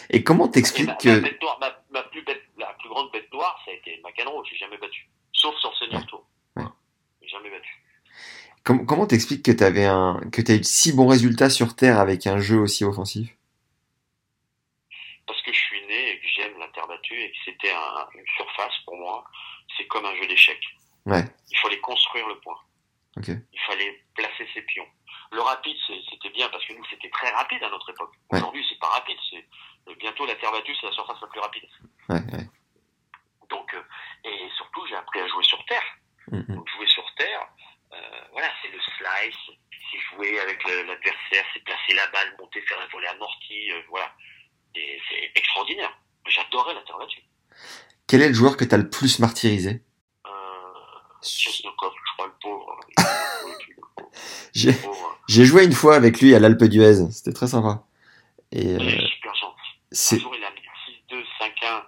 Et comment t'expliques ma, ma que... bête noire, ma, ma plus bête, la plus grande bête noire, ça a été McEnroe, j'ai jamais battu. Sauf sur Senior Tour. Ouais. J'ai jamais battu. com- comment t'expliques que t'avais un, que t'as eu de si bons résultats sur Terre avec un jeu aussi offensif? Parce que je suis né et que j'aime la terre battue et que c'était un- une surface pour moi. C'est comme un jeu d'échecs. Ouais. Il fallait construire le point. Ok. Il fallait placer ses pions. Le rapide, c'était bien parce que nous, c'était très rapide à notre époque. Ouais. Aujourd'hui, c'est pas rapide. C'est euh, bientôt la terre battue, c'est la surface la plus rapide. Ouais, ouais. Donc, euh, et surtout, j'ai appris à jouer sur terre. Mhm. Donc jouer sur terre, euh, voilà, c'est le slice, c'est jouer avec l'adversaire, c'est placer la balle, monter, faire un volet amorti, euh, voilà. Et c'est extraordinaire. J'adorais la terre battue. Quel est le joueur que t'as le plus martyrisé? Chesnokov, je crois, le pauvre. J'ai Le pauvre. J'ai joué une fois avec lui à l'Alpe d'Huez, c'était très sympa. Et Il euh, super gentil. Un jour, il a mis 6-2, 5-1.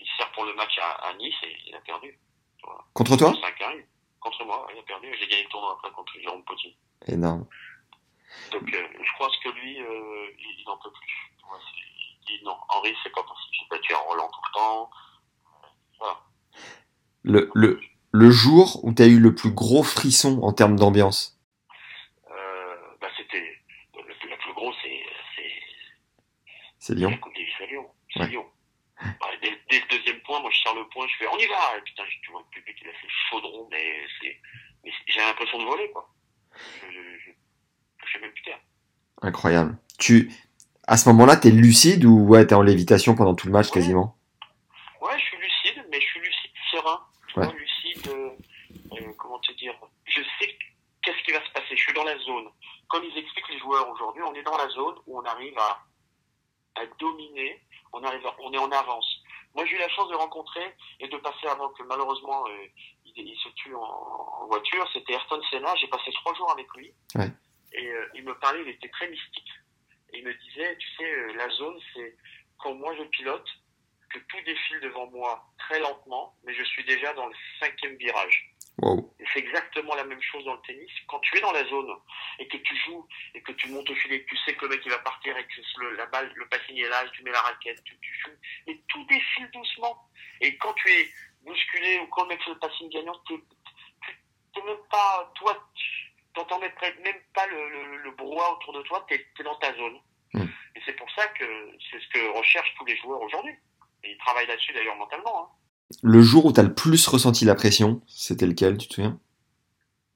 Il sert pour le match à, à Nice et il a perdu. contre toi 5-1, il- contre moi, il a perdu. J'ai gagné le tournoi après contre Jérôme Potier. Énorme. Donc, euh, je pense que lui, euh, il, il en peut plus. Ouais, il dit non, Henri, c'est pas possible. J'ai battu à Roland tout le temps. Voilà. Le, le, le jour où t'as eu le plus gros frisson en termes d'ambiance Euh, bah, c'était le, le plus gros, c'est c'est C'est la Lyon Coupe Davis à Lyon. C'est Ouais. Lyon. Bah, dès, dès le deuxième point, moi, je sers le point, je fais on y va. Et putain, tu vois le public, il a fait chaudron, mais c'est, mais c'est- j'ai l'impression de voler, quoi. Je, je, je, je sais même plus terre. Incroyable. Tu, à ce moment-là, t'es lucide ou ouais, t'es en lévitation pendant tout le match Ouais. quasiment? Ouais, je suis lucide, mais je suis lucide serein. Ouais. lucide, euh, euh, comment te dire Je sais qu'est-ce qui va se passer. Je suis dans la zone. Comme ils expliquent les joueurs aujourd'hui, on est dans la zone où on arrive à, à dominer, on, arrive à- on est en avance. Moi, j'ai eu la chance de rencontrer et de passer avant que malheureusement euh, il, il se tue en, en voiture. C'était Ayrton Senna. J'ai passé trois jours avec lui. Ouais. Et euh, il me parlait, il était très mystique. Et il me disait, tu sais, euh, la zone, c'est quand moi je pilote, que tout défile devant moi très lentement, mais je suis déjà dans le cinquième virage. Wow. Et c'est exactement la même chose dans le tennis. Quand tu es dans la zone et que tu joues et que tu montes au filet, tu sais que le mec il va partir et que le, la balle, le passing est là, tu mets la raquette, tu, tu joues, et tout défile doucement. Et quand tu es bousculé ou quand le mec fait le passing gagnant, tu n'es même pas, toi, tu t'entends même même pas le, le, le brouhaha autour de toi, tu es, dans ta zone. Mm. Et c'est pour ça que c'est ce que recherchent tous les joueurs aujourd'hui. Et ils travaillent là-dessus d'ailleurs mentalement. Hein. Le jour où t'as le plus ressenti la pression, c'était lequel, tu te souviens?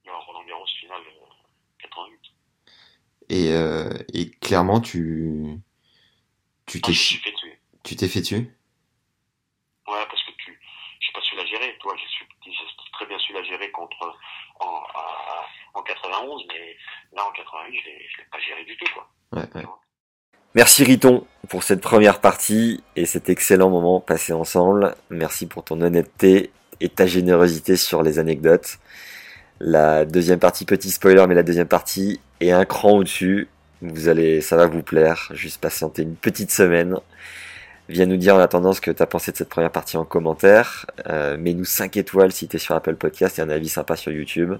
Roland Garros finale euh, 88. et, euh, et clairement, tu, tu Ah, t'es, fait tuer. tu t'es fait tuer? Ouais, parce que tu, j'ai pas su la gérer. Toi, j'ai su, j'ai très bien su la gérer contre en, à- en 91, mais là en 88, je l'ai pas géré du tout, quoi. Ouais, ouais. Merci Riton pour cette première partie et cet excellent moment passé ensemble. Merci pour ton honnêteté et ta générosité sur les anecdotes. La deuxième partie, petit spoiler, mais la deuxième partie est un cran au-dessus. Vous allez, ça va vous plaire. Juste patienter une petite semaine. Viens nous dire en attendant ce que tu as pensé de cette première partie en commentaire. Euh, Mets-nous 5 étoiles si tu es sur Apple Podcast et un avis sympa sur YouTube.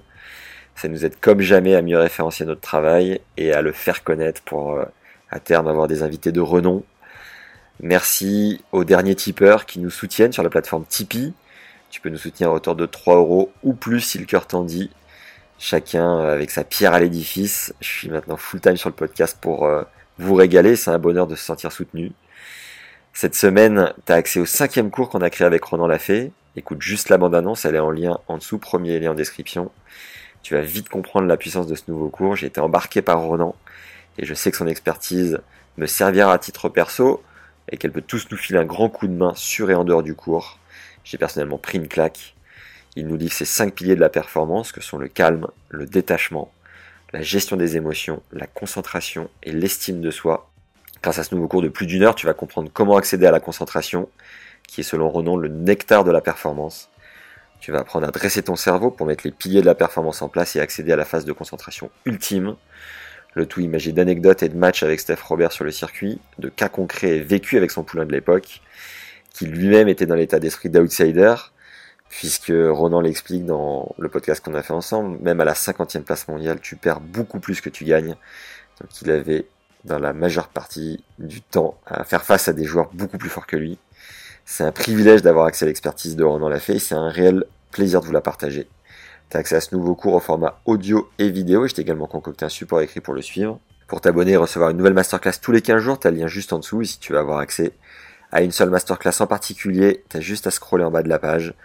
Ça nous aide comme jamais à mieux référencier notre travail et à le faire connaître pour euh, à terme avoir des invités de renom. Merci aux derniers tipeurs qui nous soutiennent sur la plateforme Tipeee. Tu peux nous soutenir à hauteur de 3 euros ou plus si le cœur t'en dit. Chacun euh, avec sa pierre à l'édifice. Je suis maintenant full time sur le podcast pour euh, vous régaler. C'est un bonheur de se sentir soutenu. Cette semaine, tu as accès au cinquième cours qu'on a créé avec Ronan Lafay. Écoute juste la bande-annonce, elle est en lien en dessous, premier lien en description. Tu vas vite comprendre la puissance de ce nouveau cours. J'ai été embarqué par Ronan et je sais que son expertise me servira à titre perso et qu'elle peut tous nous filer un grand coup de main sur et en dehors du cours. J'ai personnellement pris une claque. Il nous livre ces cinq piliers de la performance que sont le calme, le détachement, la gestion des émotions, la concentration et l'estime de soi. Grâce à ce nouveau cours de plus d'une heure, tu vas comprendre comment accéder à la concentration, qui est selon Ronan le nectar de la performance. Tu vas apprendre à dresser ton cerveau pour mettre les piliers de la performance en place et accéder à la phase de concentration ultime. Le tout imagé d'anecdotes et de matchs avec Steph Robert sur le circuit, de cas concrets vécus avec son poulain de l'époque, qui lui-même était dans l'état d'esprit d'outsider, puisque Ronan l'explique dans le podcast qu'on a fait ensemble, même à la 50e place mondiale, tu perds beaucoup plus que tu gagnes. Donc il avait dans la majeure partie du temps à faire face à des joueurs beaucoup plus forts que lui. C'est un privilège d'avoir accès à l'expertise de Ronan Lafay, c'est un réel plaisir de vous la partager. Tu as accès à ce nouveau cours au format audio et vidéo, et je t'ai également concocté un support écrit pour le suivre. Pour t'abonner et recevoir une nouvelle masterclass tous les 15 jours, tu as le lien juste en dessous, et si tu veux avoir accès à une seule masterclass en particulier, tu as juste à scroller en bas de la page,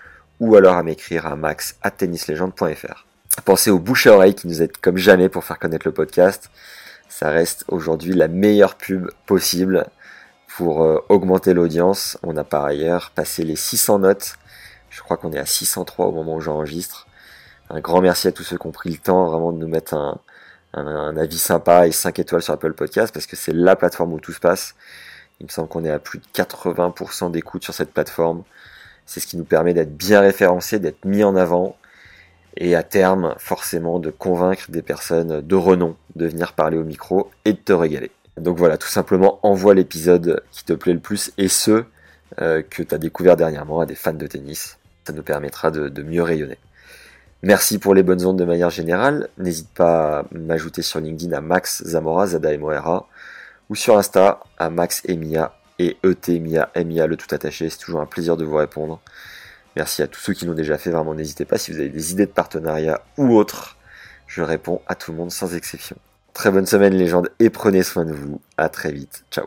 ou alors à m'écrire à max at tennislegende.fr. Pensez aux bouche à oreille qui nous aident comme jamais pour faire connaître le podcast. Ça reste aujourd'hui la meilleure pub possible pour euh, augmenter l'audience. On a par ailleurs passé les 600 notes. Je crois qu'on est à 603 au moment où j'enregistre. Un grand merci à tous ceux qui ont pris le temps vraiment de nous mettre un, un avis sympa et 5 étoiles sur Apple Podcast parce que c'est la plateforme où tout se passe. Il me semble qu'on est à plus de 80% d'écoute sur cette plateforme. C'est ce qui nous permet d'être bien référencés, d'être mis en avant et à terme forcément de convaincre des personnes de renom de venir parler au micro et de te régaler. Donc voilà, tout simplement envoie l'épisode qui te plaît le plus et ceux euh, que tu as découvert dernièrement à des fans de tennis. Ça nous permettra de, mieux rayonner. Merci pour les bonnes ondes de manière générale. N'hésite pas à m'ajouter sur LinkedIn à Max Zamora, Zada Moera, ou sur Insta à Max Emia et ET Mia le tout attaché. C'est toujours un plaisir de vous répondre. Merci à tous ceux qui l'ont déjà fait. Vraiment, n'hésitez pas si vous avez des idées de partenariat ou autres. Je réponds à tout le monde sans exception. Très bonne semaine, légende, et prenez soin de vous. À très vite. Ciao.